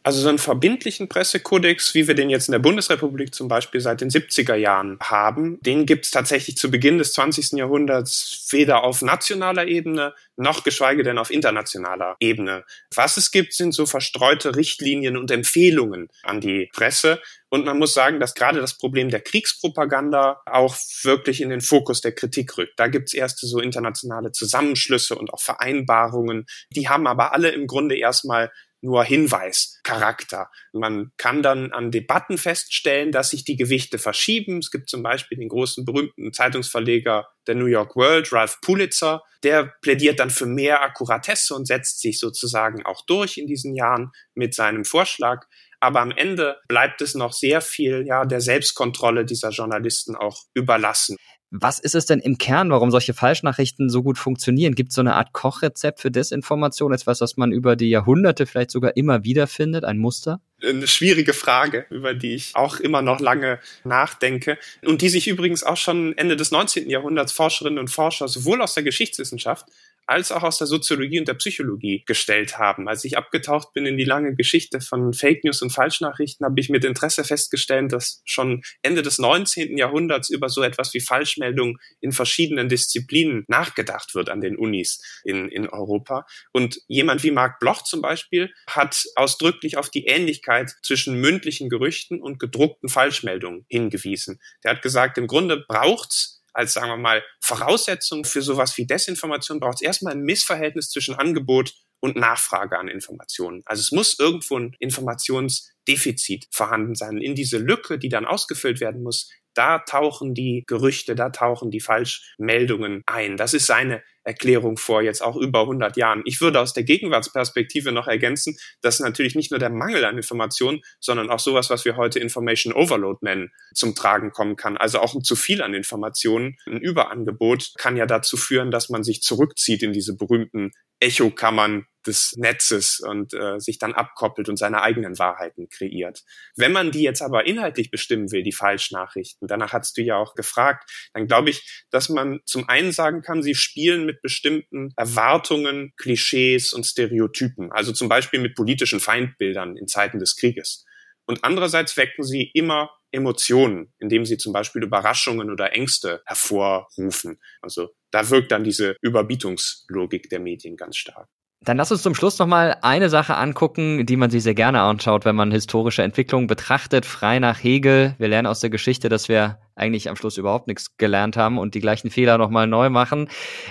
Also so einen verbindlichen Pressekodex, wie wir den jetzt in der Bundesrepublik zum Beispiel seit den 70er Jahren haben, den gibt es tatsächlich zu Beginn des 20. Jahrhunderts weder auf nationaler Ebene noch geschweige denn auf internationaler Ebene. Was es gibt, sind so verstreute Richtlinien und Empfehlungen an die Presse, und man muss sagen, dass gerade das Problem der Kriegspropaganda auch wirklich in den Fokus der Kritik rückt. Da gibt's erste so internationale Zusammenschlüsse und auch Vereinbarungen. Die haben aber alle im Grunde erstmal nur Hinweischarakter. Man kann dann an Debatten feststellen, dass sich die Gewichte verschieben. Es gibt zum Beispiel den großen berühmten Zeitungsverleger der New York World, Ralph Pulitzer, der plädiert dann für mehr Akkuratesse und setzt sich sozusagen auch durch in diesen Jahren mit seinem Vorschlag aber am Ende bleibt es noch sehr viel ja der Selbstkontrolle dieser Journalisten auch überlassen. Was ist es denn im Kern, warum solche Falschnachrichten so gut funktionieren? Gibt es so eine Art Kochrezept für Desinformation, etwas, was man über die Jahrhunderte vielleicht sogar immer wieder findet, ein Muster? Eine schwierige Frage, über die ich auch immer noch lange nachdenke und die sich übrigens auch schon Ende des 19. Jahrhunderts Forscherinnen und Forscher sowohl aus der Geschichtswissenschaft als auch aus der Soziologie und der Psychologie gestellt haben. Als ich abgetaucht bin in die lange Geschichte von Fake News und Falschnachrichten, habe ich mit Interesse festgestellt, dass schon Ende des 19. Jahrhunderts über so etwas wie Falschmeldungen in verschiedenen Disziplinen nachgedacht wird an den Unis in, in Europa. Und jemand wie Marc Bloch zum Beispiel hat ausdrücklich auf die Ähnlichkeit zwischen mündlichen Gerüchten und gedruckten Falschmeldungen hingewiesen. Der hat gesagt, im Grunde braucht's als, sagen wir mal, Voraussetzung für sowas wie Desinformation braucht es erstmal ein Missverhältnis zwischen Angebot und Nachfrage an Informationen. Also es muss irgendwo ein Informationsdefizit vorhanden sein. In diese Lücke, die dann ausgefüllt werden muss, da tauchen die Gerüchte, da tauchen die Falschmeldungen ein. Das ist seine Erklärung vor jetzt auch über 100 Jahren. Ich würde aus der Gegenwartsperspektive noch ergänzen, dass natürlich nicht nur der Mangel an Informationen, sondern auch sowas, was wir heute Information Overload nennen, zum Tragen kommen kann. Also auch ein zu viel an Informationen, ein Überangebot kann ja dazu führen, dass man sich zurückzieht in diese berühmten Echokammern des Netzes und äh, sich dann abkoppelt und seine eigenen Wahrheiten kreiert. Wenn man die jetzt aber inhaltlich bestimmen will, die Falschnachrichten, danach hast du ja auch gefragt, dann glaube ich, dass man zum einen sagen kann, sie spielen mit bestimmten Erwartungen, Klischees und Stereotypen, also zum Beispiel mit politischen Feindbildern in Zeiten des Krieges. Und andererseits wecken sie immer Emotionen, indem sie zum Beispiel Überraschungen oder Ängste hervorrufen. Also da wirkt dann diese Überbietungslogik der Medien ganz stark. Dann lass uns zum Schluss noch mal eine Sache angucken, die man sich sehr gerne anschaut, wenn man historische Entwicklungen betrachtet, frei nach Hegel. Wir lernen aus der Geschichte, dass wir eigentlich am Schluss überhaupt nichts gelernt haben und die gleichen Fehler noch mal neu machen.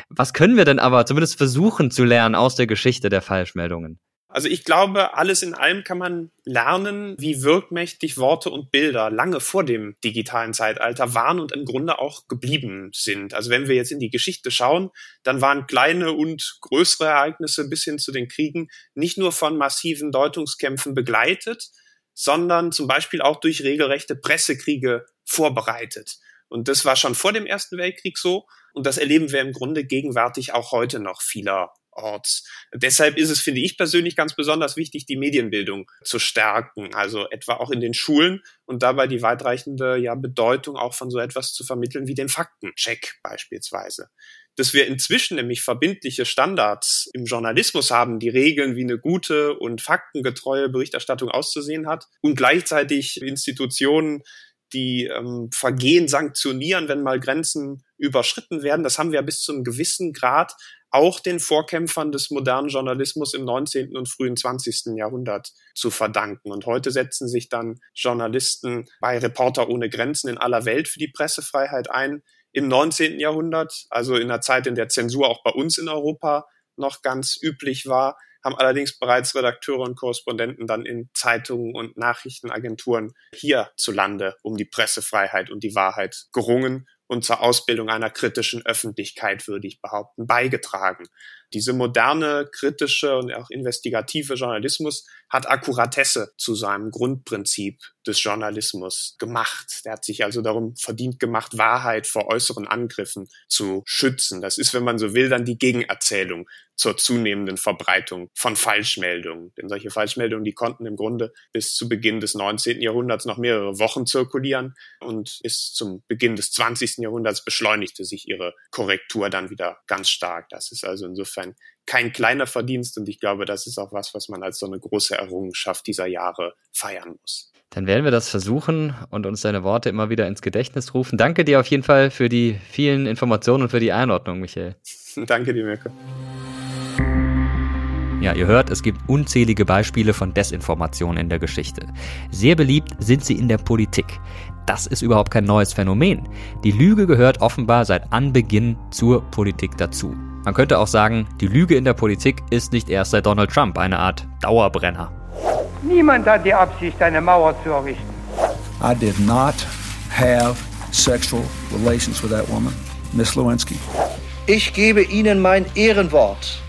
Was können wir denn aber zumindest versuchen zu lernen aus der Geschichte der Falschmeldungen? Also ich glaube, alles in allem kann man lernen, wie wirkmächtig Worte und Bilder lange vor dem digitalen Zeitalter waren und im Grunde auch geblieben sind. Also wenn wir jetzt in die Geschichte schauen, dann waren kleine und größere Ereignisse bis hin zu den Kriegen nicht nur von massiven Deutungskämpfen begleitet, sondern zum Beispiel auch durch regelrechte Pressekriege vorbereitet. Und das war schon vor dem Ersten Weltkrieg so. Und das erleben wir im Grunde gegenwärtig auch heute noch vieler Orts. Deshalb ist es, finde ich persönlich, ganz besonders wichtig, die Medienbildung zu stärken, also etwa auch in den Schulen und dabei die weitreichende ja, Bedeutung auch von so etwas zu vermitteln wie den Faktencheck beispielsweise. Dass wir inzwischen nämlich verbindliche Standards im Journalismus haben, die regeln, wie eine gute und faktengetreue Berichterstattung auszusehen hat und gleichzeitig Institutionen die ähm, Vergehen sanktionieren, wenn mal Grenzen überschritten werden. Das haben wir bis zu einem gewissen Grad auch den Vorkämpfern des modernen Journalismus im 19. und frühen 20. Jahrhundert zu verdanken. Und heute setzen sich dann Journalisten bei Reporter ohne Grenzen in aller Welt für die Pressefreiheit ein. Im 19. Jahrhundert, also in der Zeit, in der Zensur auch bei uns in Europa noch ganz üblich war, haben allerdings bereits Redakteure und Korrespondenten dann in Zeitungen und Nachrichtenagenturen hierzulande um die Pressefreiheit und die Wahrheit gerungen und zur Ausbildung einer kritischen Öffentlichkeit, würde ich behaupten, beigetragen. Diese moderne, kritische und auch investigative Journalismus hat Akkuratesse zu seinem Grundprinzip des Journalismus gemacht. Der hat sich also darum verdient gemacht, Wahrheit vor äußeren Angriffen zu schützen. Das ist, wenn man so will, dann die Gegenerzählung zur zunehmenden Verbreitung von Falschmeldungen. Denn solche Falschmeldungen, die konnten im Grunde bis zu Beginn des 19. Jahrhunderts noch mehrere Wochen zirkulieren und bis zum Beginn des 20. Jahrhunderts beschleunigte sich ihre Korrektur dann wieder ganz stark. Das ist also insofern kein kleiner Verdienst und ich glaube, das ist auch was, was man als so eine große Errungenschaft dieser Jahre feiern muss. Dann werden wir das versuchen und uns deine Worte immer wieder ins Gedächtnis rufen. Danke dir auf jeden Fall für die vielen Informationen und für die Einordnung, Michael. Danke dir, Mirko. Ja, ihr hört, es gibt unzählige Beispiele von Desinformation in der Geschichte. Sehr beliebt sind sie in der Politik. Das ist überhaupt kein neues Phänomen. Die Lüge gehört offenbar seit Anbeginn zur Politik dazu. Man könnte auch sagen, die Lüge in der Politik ist nicht erst seit Donald Trump eine Art Dauerbrenner. Niemand hat die Absicht, eine Mauer zu errichten. I did not have sexual relations with that woman, Miss Lewinsky. Ich gebe Ihnen mein Ehrenwort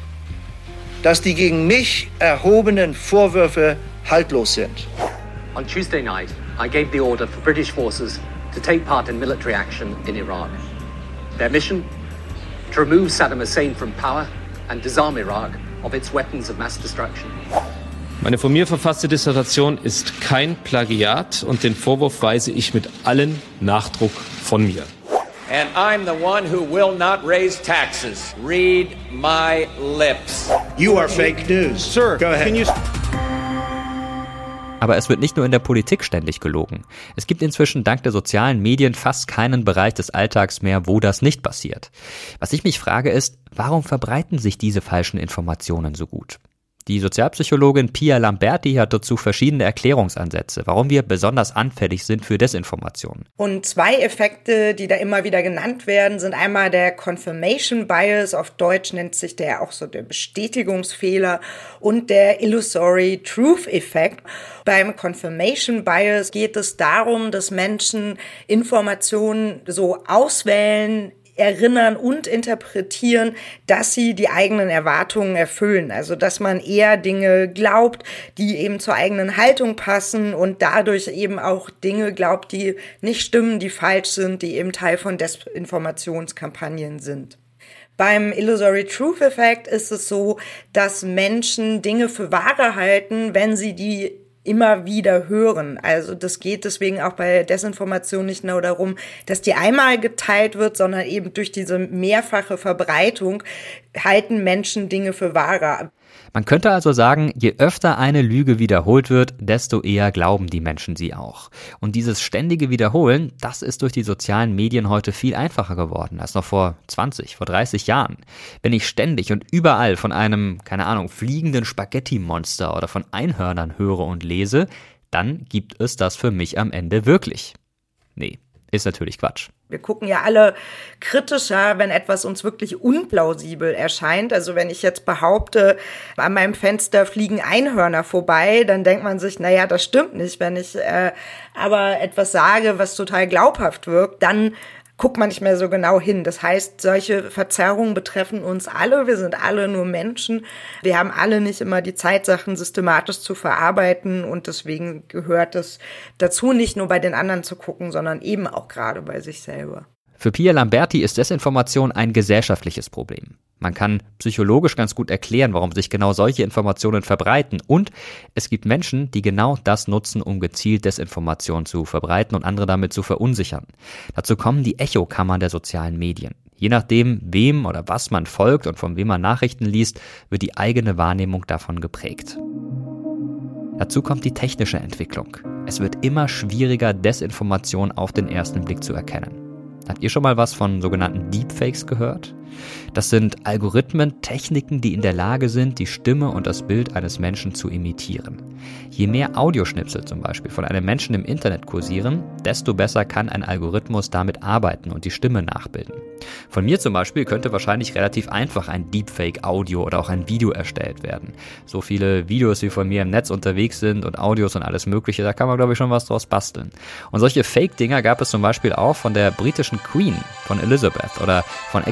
dass die gegen mich erhobenen Vorwürfe haltlos sind. On Tuesday night, I gave the order for British forces to take part in military action in Iraq. Their mission? To remove Saddam Hussein from power and disarm Iraq of its weapons of mass destruction. Meine von mir verfasste Dissertation ist kein Plagiat und den Vorwurf weise ich mit allen Nachdruck von mir. and I'm the one who will not raise taxes. Read my lips. You are fake news. Sir, go ahead. Aber es wird nicht nur in der Politik ständig gelogen. Es gibt inzwischen dank der sozialen Medien fast keinen Bereich des Alltags mehr, wo das nicht passiert. Was ich mich frage ist, warum verbreiten sich diese falschen Informationen so gut? Die Sozialpsychologin Pia Lamberti hat dazu verschiedene Erklärungsansätze, warum wir besonders anfällig sind für Desinformation. Und zwei Effekte, die da immer wieder genannt werden, sind einmal der Confirmation Bias, auf Deutsch nennt sich der auch so der Bestätigungsfehler, und der Illusory Truth Effekt. Beim Confirmation Bias geht es darum, dass Menschen Informationen so auswählen, erinnern und interpretieren, dass sie die eigenen Erwartungen erfüllen. Also dass man eher Dinge glaubt, die eben zur eigenen Haltung passen und dadurch eben auch Dinge glaubt, die nicht stimmen, die falsch sind, die eben Teil von Desinformationskampagnen sind. Beim Illusory Truth Effect ist es so, dass Menschen Dinge für wahre halten, wenn sie die immer wieder hören. Also das geht deswegen auch bei Desinformation nicht nur darum, dass die einmal geteilt wird, sondern eben durch diese mehrfache Verbreitung halten Menschen Dinge für wahrer. Man könnte also sagen, je öfter eine Lüge wiederholt wird, desto eher glauben die Menschen sie auch. Und dieses ständige Wiederholen, das ist durch die sozialen Medien heute viel einfacher geworden als noch vor 20, vor 30 Jahren. Wenn ich ständig und überall von einem, keine Ahnung, fliegenden Spaghetti-Monster oder von Einhörnern höre und lese, dann gibt es das für mich am Ende wirklich. Nee, ist natürlich Quatsch. Wir gucken ja alle kritischer, wenn etwas uns wirklich unplausibel erscheint. Also wenn ich jetzt behaupte, an meinem Fenster fliegen Einhörner vorbei, dann denkt man sich, naja, das stimmt nicht. Wenn ich äh, aber etwas sage, was total glaubhaft wirkt, dann guckt man nicht mehr so genau hin. Das heißt, solche Verzerrungen betreffen uns alle. Wir sind alle nur Menschen. Wir haben alle nicht immer die Zeit, Sachen systematisch zu verarbeiten und deswegen gehört es dazu, nicht nur bei den anderen zu gucken, sondern eben auch gerade bei sich selber. Für Pia Lamberti ist Desinformation ein gesellschaftliches Problem. Man kann psychologisch ganz gut erklären, warum sich genau solche Informationen verbreiten. Und es gibt Menschen, die genau das nutzen, um gezielt Desinformation zu verbreiten und andere damit zu verunsichern. Dazu kommen die Echokammern der sozialen Medien. Je nachdem, wem oder was man folgt und von wem man Nachrichten liest, wird die eigene Wahrnehmung davon geprägt. Dazu kommt die technische Entwicklung. Es wird immer schwieriger, Desinformation auf den ersten Blick zu erkennen. Habt ihr schon mal was von sogenannten Deepfakes gehört? Das sind Algorithmen, Techniken, die in der Lage sind, die Stimme und das Bild eines Menschen zu imitieren. Je mehr Audioschnipsel zum Beispiel von einem Menschen im Internet kursieren, desto besser kann ein Algorithmus damit arbeiten und die Stimme nachbilden. Von mir zum Beispiel könnte wahrscheinlich relativ einfach ein Deepfake-Audio oder auch ein Video erstellt werden. So viele Videos, wie von mir im Netz unterwegs sind und Audios und alles Mögliche, da kann man glaube ich schon was draus basteln. Und solche Fake-Dinger gab es zum Beispiel auch von der britischen Queen, von Elizabeth oder von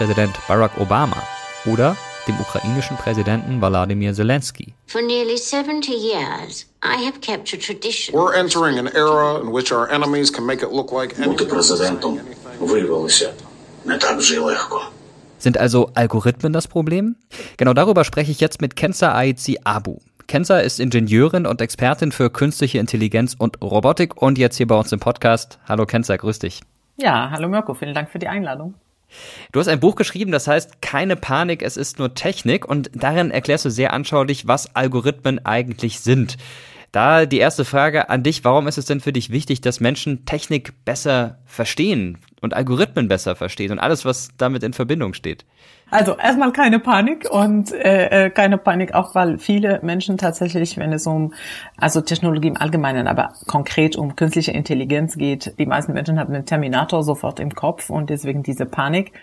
Ex-US-Präsident Barack Obama oder dem ukrainischen Präsidenten Wladimir Zelensky. For nearly 70 years, I have kept a tradition. We're entering an era in which our enemies can make it look like Бути президентом виявилося не так вже й легко. Sind also Algorithmen das Problem? Genau darüber spreche ich jetzt mit Kenza Aizi Abu. Kenza ist Ingenieurin und Expertin für künstliche Intelligenz und Robotik und jetzt hier bei uns im Podcast. Hallo Kenza, grüß dich. Ja, hallo Mirko, vielen Dank für die Einladung. Du hast ein Buch geschrieben, das heißt Keine Panik, es ist nur Technik und darin erklärst du sehr anschaulich, was Algorithmen eigentlich sind. Da die erste Frage an dich, warum ist es denn für dich wichtig, dass Menschen Technik besser verstehen und Algorithmen besser verstehen und alles, was damit in Verbindung steht? Also erstmal keine Panik und äh, äh, keine Panik auch, weil viele Menschen tatsächlich, wenn es um also Technologie im Allgemeinen, aber konkret um künstliche Intelligenz geht, die meisten Menschen haben den Terminator sofort im Kopf und deswegen diese Panik.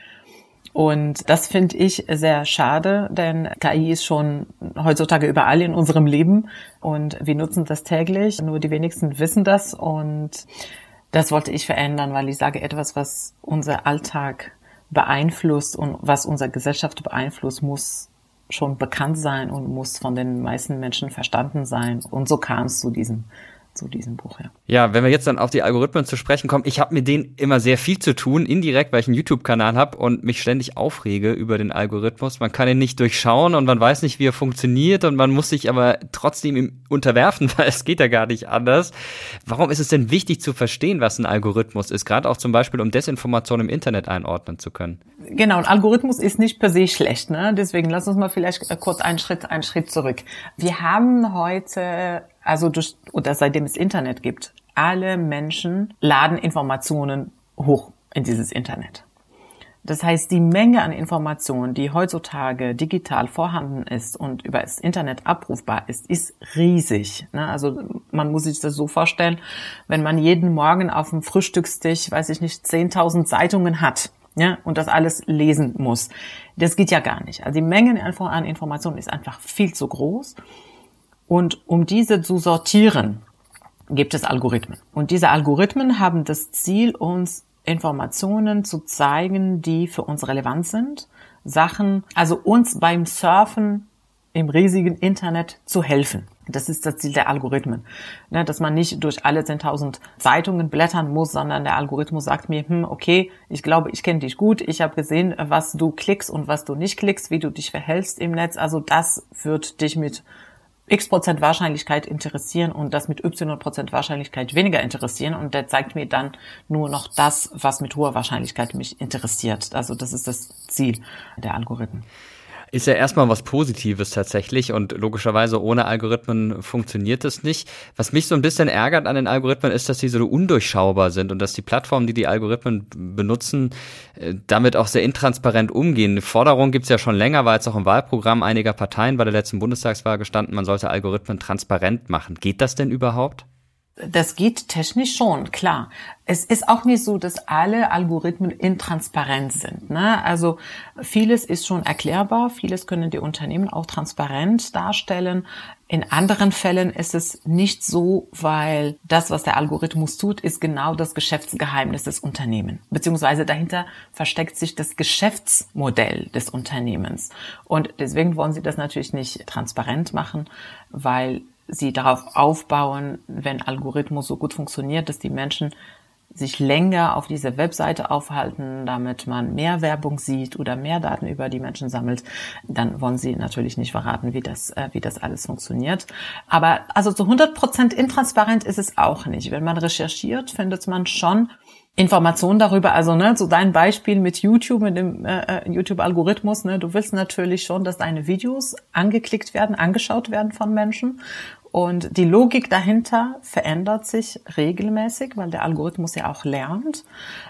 Und das finde ich sehr schade, denn KI ist schon heutzutage überall in unserem Leben und wir nutzen das täglich. Nur die wenigsten wissen das und das wollte ich verändern, weil ich sage etwas, was unser Alltag beeinflusst und was unsere Gesellschaft beeinflusst, muss schon bekannt sein und muss von den meisten Menschen verstanden sein. Und so kam es zu diesem zu diesem Buch, ja. Ja, wenn wir jetzt dann auf die Algorithmen zu sprechen kommen, ich habe mit denen immer sehr viel zu tun, indirekt, weil ich einen YouTube-Kanal habe und mich ständig aufrege über den Algorithmus. Man kann ihn nicht durchschauen und man weiß nicht, wie er funktioniert und man muss sich aber trotzdem ihm unterwerfen, weil es geht ja gar nicht anders. Warum ist es denn wichtig zu verstehen, was ein Algorithmus ist, gerade auch zum Beispiel, um Desinformation im Internet einordnen zu können? Genau, ein Algorithmus ist nicht per se schlecht, ne? Deswegen lass uns mal vielleicht kurz einen Schritt, einen Schritt zurück. Wir haben heute also durch, oder seitdem es Internet gibt, alle Menschen laden Informationen hoch in dieses Internet. Das heißt, die Menge an Informationen, die heutzutage digital vorhanden ist und über das Internet abrufbar ist, ist riesig. Ne? Also man muss sich das so vorstellen, wenn man jeden Morgen auf dem Frühstückstisch, weiß ich nicht, 10.000 Zeitungen hat ja, und das alles lesen muss. Das geht ja gar nicht. Also die Menge an Informationen ist einfach viel zu groß. Und um diese zu sortieren, gibt es Algorithmen. Und diese Algorithmen haben das Ziel, uns Informationen zu zeigen, die für uns relevant sind. Sachen, also uns beim Surfen im riesigen Internet zu helfen. Das ist das Ziel der Algorithmen. Ne, dass man nicht durch alle 10.000 Zeitungen blättern muss, sondern der Algorithmus sagt mir, hm, okay, ich glaube, ich kenne dich gut, ich habe gesehen, was du klickst und was du nicht klickst, wie du dich verhältst im Netz. Also das wird dich mit x Prozent Wahrscheinlichkeit interessieren und das mit y Prozent Wahrscheinlichkeit weniger interessieren und der zeigt mir dann nur noch das, was mit hoher Wahrscheinlichkeit mich interessiert. Also das ist das Ziel der Algorithmen ist ja erstmal was Positives tatsächlich und logischerweise ohne Algorithmen funktioniert es nicht. Was mich so ein bisschen ärgert an den Algorithmen ist, dass sie so undurchschaubar sind und dass die Plattformen, die die Algorithmen benutzen, äh, damit auch sehr intransparent umgehen. Eine Forderung gibt's ja schon länger, war jetzt auch im Wahlprogramm einiger Parteien bei der letzten Bundestagswahl gestanden, man sollte Algorithmen transparent machen. Geht das denn überhaupt? Das geht technisch schon, klar. Es ist auch nicht so, dass alle Algorithmen intransparent sind. Ne? Also vieles ist schon erklärbar, vieles können die Unternehmen auch transparent darstellen. In anderen Fällen ist es nicht so, weil das, was der Algorithmus tut, ist genau das Geschäftsgeheimnis des Unternehmens. Beziehungsweise dahinter versteckt sich das Geschäftsmodell des Unternehmens. Und deswegen wollen sie das natürlich nicht transparent machen, weil sie darauf aufbauen, wenn Algorithmus so gut funktioniert, dass die Menschen sich länger auf dieser Webseite aufhalten, damit man mehr Werbung sieht oder mehr Daten über die Menschen sammelt, dann wollen sie natürlich nicht verraten, wie das, äh, wie das alles funktioniert. Aber also zu 100 Prozent intransparent ist es auch nicht. Wenn man recherchiert, findet man schon Informationen darüber, also ne, so dein Beispiel mit YouTube, mit dem äh, äh, YouTube-Algorithmus, ne, du willst natürlich schon, dass deine Videos angeklickt werden, angeschaut werden von Menschen und die Logik dahinter verändert sich regelmäßig, weil der Algorithmus ja auch lernt.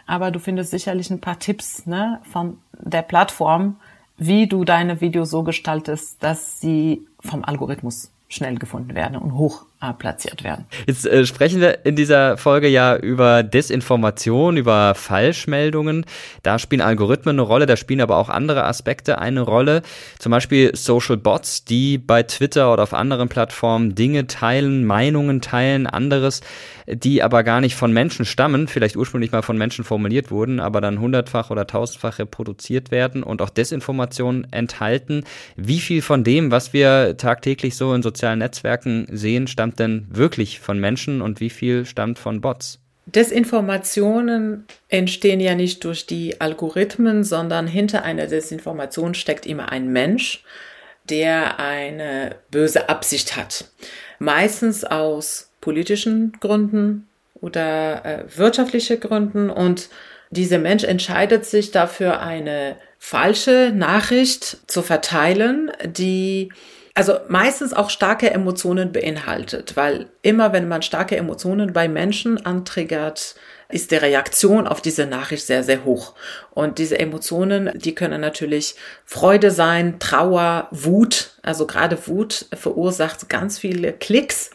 Aber du findest sicherlich ein paar Tipps ne, von der Plattform, wie du deine Videos so gestaltest, dass sie vom Algorithmus schnell gefunden werden und hoch platziert werden. Jetzt äh, sprechen wir in dieser Folge ja über Desinformation, über Falschmeldungen. Da spielen Algorithmen eine Rolle, da spielen aber auch andere Aspekte eine Rolle. Zum Beispiel Social Bots, die bei Twitter oder auf anderen Plattformen Dinge teilen, Meinungen teilen, anderes, die aber gar nicht von Menschen stammen, vielleicht ursprünglich mal von Menschen formuliert wurden, aber dann hundertfach oder tausendfach reproduziert werden und auch Desinformationen enthalten. Wie viel von dem, was wir tagtäglich so in sozialen Netzwerken sehen, stammt stammt denn wirklich von Menschen und wie viel stammt von Bots? Desinformationen entstehen ja nicht durch die Algorithmen, sondern hinter einer Desinformation steckt immer ein Mensch, der eine böse Absicht hat. Meistens aus politischen Gründen oder äh, wirtschaftliche Gründen und dieser Mensch entscheidet sich dafür, eine falsche Nachricht zu verteilen, die also meistens auch starke Emotionen beinhaltet, weil immer wenn man starke Emotionen bei Menschen antriggert, ist die Reaktion auf diese Nachricht sehr, sehr hoch. Und diese Emotionen, die können natürlich Freude sein, Trauer, Wut. Also gerade Wut verursacht ganz viele Klicks.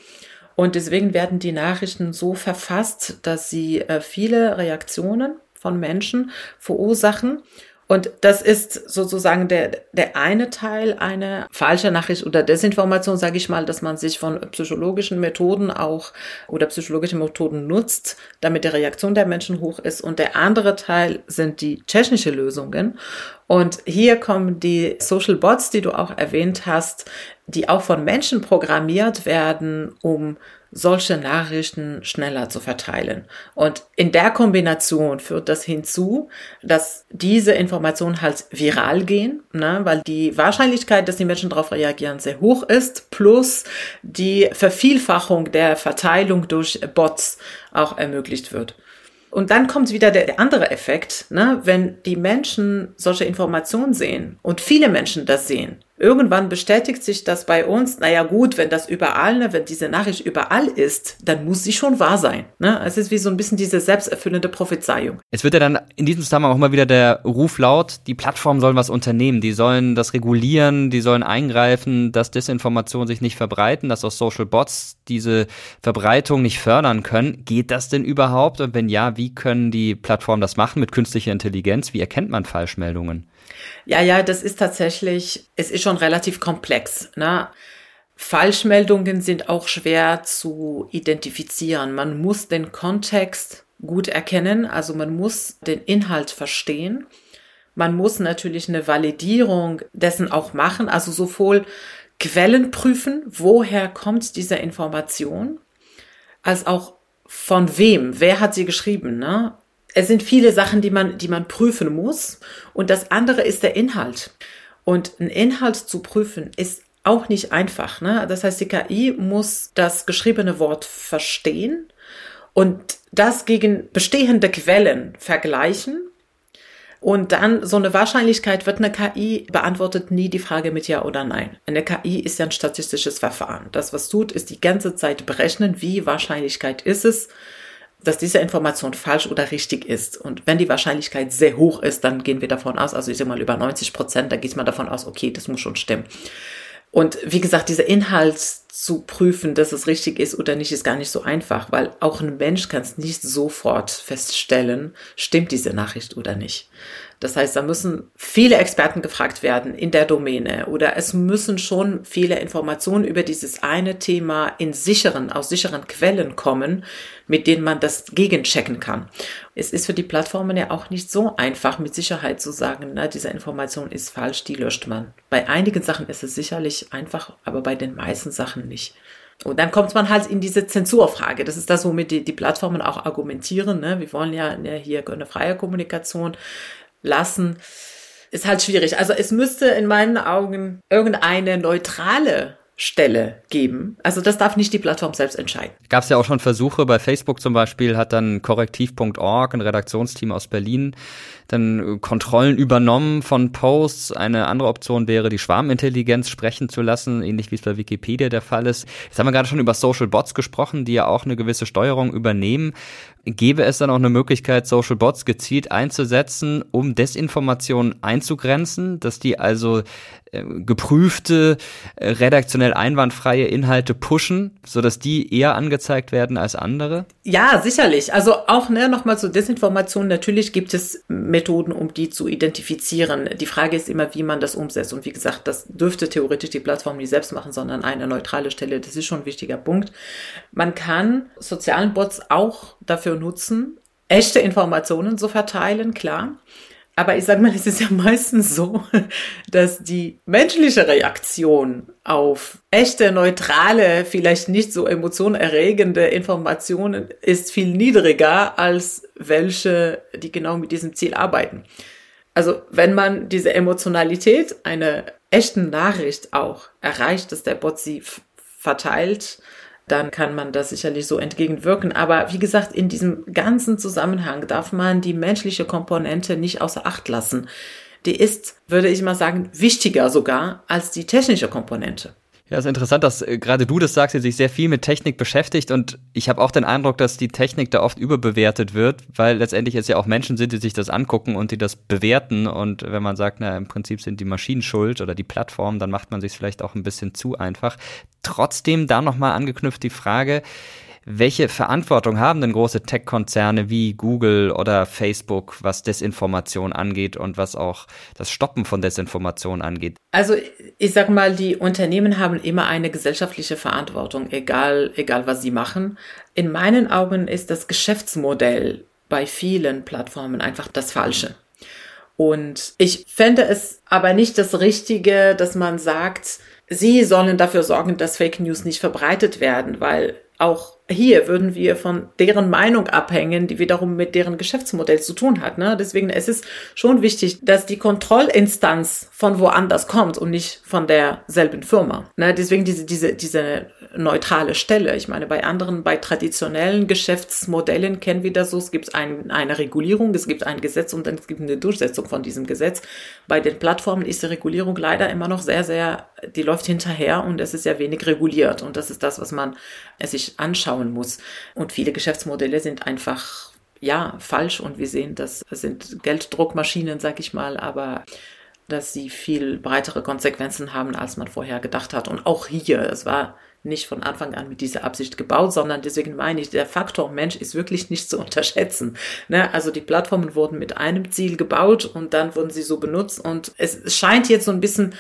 Und deswegen werden die Nachrichten so verfasst, dass sie äh, viele Reaktionen von Menschen verursachen. Und das ist sozusagen der, der eine Teil einer falsche Nachricht oder Desinformation, sage ich mal, dass man sich von psychologischen Methoden auch oder psychologischen Methoden nutzt, damit die Reaktion der Menschen hoch ist. Und der andere Teil sind die technische Lösungen. Und hier kommen die Social Bots, die du auch erwähnt hast, die auch von Menschen programmiert werden, um solche Nachrichten schneller zu verteilen. Und in der Kombination führt das hinzu, dass diese Informationen halt viral gehen, ne, weil die Wahrscheinlichkeit, dass die Menschen darauf reagieren, sehr hoch ist, plus die Vervielfachung der Verteilung durch Bots auch ermöglicht wird. Und dann kommt wieder der andere Effekt, ne? wenn die Menschen solche Informationen sehen und viele Menschen das sehen, irgendwann bestätigt sich das bei uns, naja gut, wenn das überall, ne, wenn diese Nachricht überall ist, dann muss sie schon wahr sein. Ne? Es ist wie so ein bisschen diese selbsterfüllende Prophezeiung. Es wird ja dann in diesem Zusammenhang auch immer wieder der Ruf laut, die Plattformen sollen was unternehmen, die sollen das regulieren, die sollen eingreifen, dass Desinformationen sich nicht verbreiten, dass auch Social Bots diese Verbreitung nicht fördern können. Geht das denn überhaupt? Und wenn ja, wie können die Plattformen das machen mit künstlicher Intelligenz? Wie erkennt man Falschmeldungen? Ja, ja, das ist tatsächlich, es ist schon relativ komplex. Ne? Falschmeldungen sind auch schwer zu identifizieren. Man muss den Kontext gut erkennen, also man muss den Inhalt verstehen. Man muss natürlich eine Validierung dessen auch machen, also sowohl Quellen prüfen, woher kommt diese Information, als auch von wem, wer hat sie geschrieben, ne? Es sind viele Sachen, die man, die man prüfen muss. Und das andere ist der Inhalt. Und ein Inhalt zu prüfen ist auch nicht einfach. Ne? Das heißt, die KI muss das geschriebene Wort verstehen und das gegen bestehende Quellen vergleichen. Und dann so eine Wahrscheinlichkeit wird eine KI beantwortet nie die Frage mit Ja oder Nein. Eine KI ist ja ein statistisches Verfahren. Das, was tut, ist die ganze Zeit berechnen, wie Wahrscheinlichkeit ist es, dass diese Information falsch oder richtig ist. Und wenn die Wahrscheinlichkeit sehr hoch ist, dann gehen wir davon aus, also ich sage mal über 90 Prozent, da geht man davon aus, okay, das muss schon stimmen. Und wie gesagt, dieser Inhalt zu prüfen, dass es richtig ist oder nicht, ist gar nicht so einfach, weil auch ein Mensch kann es nicht sofort feststellen, stimmt diese Nachricht oder nicht. Das heißt, da müssen viele Experten gefragt werden in der Domäne oder es müssen schon viele Informationen über dieses eine Thema in sicheren, aus sicheren Quellen kommen, mit denen man das gegenchecken kann. Es ist für die Plattformen ja auch nicht so einfach, mit Sicherheit zu sagen, na, diese Information ist falsch, die löscht man. Bei einigen Sachen ist es sicherlich einfach, aber bei den meisten Sachen nicht. Und dann kommt man halt in diese Zensurfrage. Das ist das, womit die, die Plattformen auch argumentieren. Ne? Wir wollen ja, ja hier eine freie Kommunikation lassen, ist halt schwierig. Also es müsste in meinen Augen irgendeine neutrale Stelle geben. Also das darf nicht die Plattform selbst entscheiden. Gab es ja auch schon Versuche, bei Facebook zum Beispiel hat dann korrektiv.org, ein Redaktionsteam aus Berlin, dann Kontrollen übernommen von Posts. Eine andere Option wäre, die Schwarmintelligenz sprechen zu lassen, ähnlich wie es bei Wikipedia der Fall ist. Jetzt haben wir gerade schon über Social Bots gesprochen, die ja auch eine gewisse Steuerung übernehmen. Gäbe es dann auch eine Möglichkeit, Social Bots gezielt einzusetzen, um Desinformationen einzugrenzen, dass die also äh, geprüfte, äh, redaktionell einwandfreie Inhalte pushen, sodass die eher angezeigt werden als andere? Ja, sicherlich. Also auch ne, nochmal zur Desinformation. Natürlich gibt es Methoden, um die zu identifizieren. Die Frage ist immer, wie man das umsetzt. Und wie gesagt, das dürfte theoretisch die Plattform nicht selbst machen, sondern eine neutrale Stelle. Das ist schon ein wichtiger Punkt. Man kann sozialen Bots auch dafür dafür nutzen, echte Informationen zu verteilen, klar. Aber ich sage mal, es ist ja meistens so, dass die menschliche Reaktion auf echte, neutrale, vielleicht nicht so emotionerregende Informationen ist viel niedriger als welche, die genau mit diesem Ziel arbeiten. Also wenn man diese Emotionalität einer echten Nachricht auch erreicht, dass der Bot sie verteilt, dann kann man das sicherlich so entgegenwirken. Aber wie gesagt, in diesem ganzen Zusammenhang darf man die menschliche Komponente nicht außer Acht lassen. Die ist, würde ich mal sagen, wichtiger sogar als die technische Komponente. Ja, ist interessant, dass äh, gerade du das sagst, die sich sehr viel mit Technik beschäftigt und ich habe auch den Eindruck, dass die Technik da oft überbewertet wird, weil letztendlich es ja auch Menschen sind, die sich das angucken und die das bewerten und wenn man sagt, na im Prinzip sind die Maschinen schuld oder die Plattform, dann macht man sich vielleicht auch ein bisschen zu einfach. Trotzdem da nochmal angeknüpft die Frage, welche Verantwortung haben denn große Tech-Konzerne wie Google oder Facebook, was Desinformation angeht und was auch das Stoppen von Desinformation angeht? Also ich sag mal, die Unternehmen haben immer eine gesellschaftliche Verantwortung, egal, egal was sie machen. In meinen Augen ist das Geschäftsmodell bei vielen Plattformen einfach das Falsche. Und ich fände es aber nicht das Richtige, dass man sagt, sie sollen dafür sorgen, dass Fake News nicht verbreitet werden, weil auch hier würden wir von deren Meinung abhängen, die wiederum mit deren Geschäftsmodell zu tun hat. Ne? Deswegen es ist schon wichtig, dass die Kontrollinstanz von woanders kommt und nicht von derselben Firma. Ne? Deswegen diese, diese, diese neutrale Stelle. Ich meine, bei anderen, bei traditionellen Geschäftsmodellen kennen wir das so. Es gibt ein, eine Regulierung, es gibt ein Gesetz und dann es gibt eine Durchsetzung von diesem Gesetz. Bei den Plattformen ist die Regulierung leider immer noch sehr, sehr, die läuft hinterher und es ist ja wenig reguliert. Und das ist das, was man sich anschauen muss. Und viele Geschäftsmodelle sind einfach ja, falsch und wir sehen, das sind Gelddruckmaschinen, sag ich mal, aber dass sie viel breitere Konsequenzen haben, als man vorher gedacht hat. Und auch hier, es war nicht von Anfang an mit dieser Absicht gebaut, sondern deswegen meine ich, der Faktor Mensch ist wirklich nicht zu unterschätzen. Ne? Also die Plattformen wurden mit einem Ziel gebaut und dann wurden sie so benutzt und es scheint jetzt so ein bisschen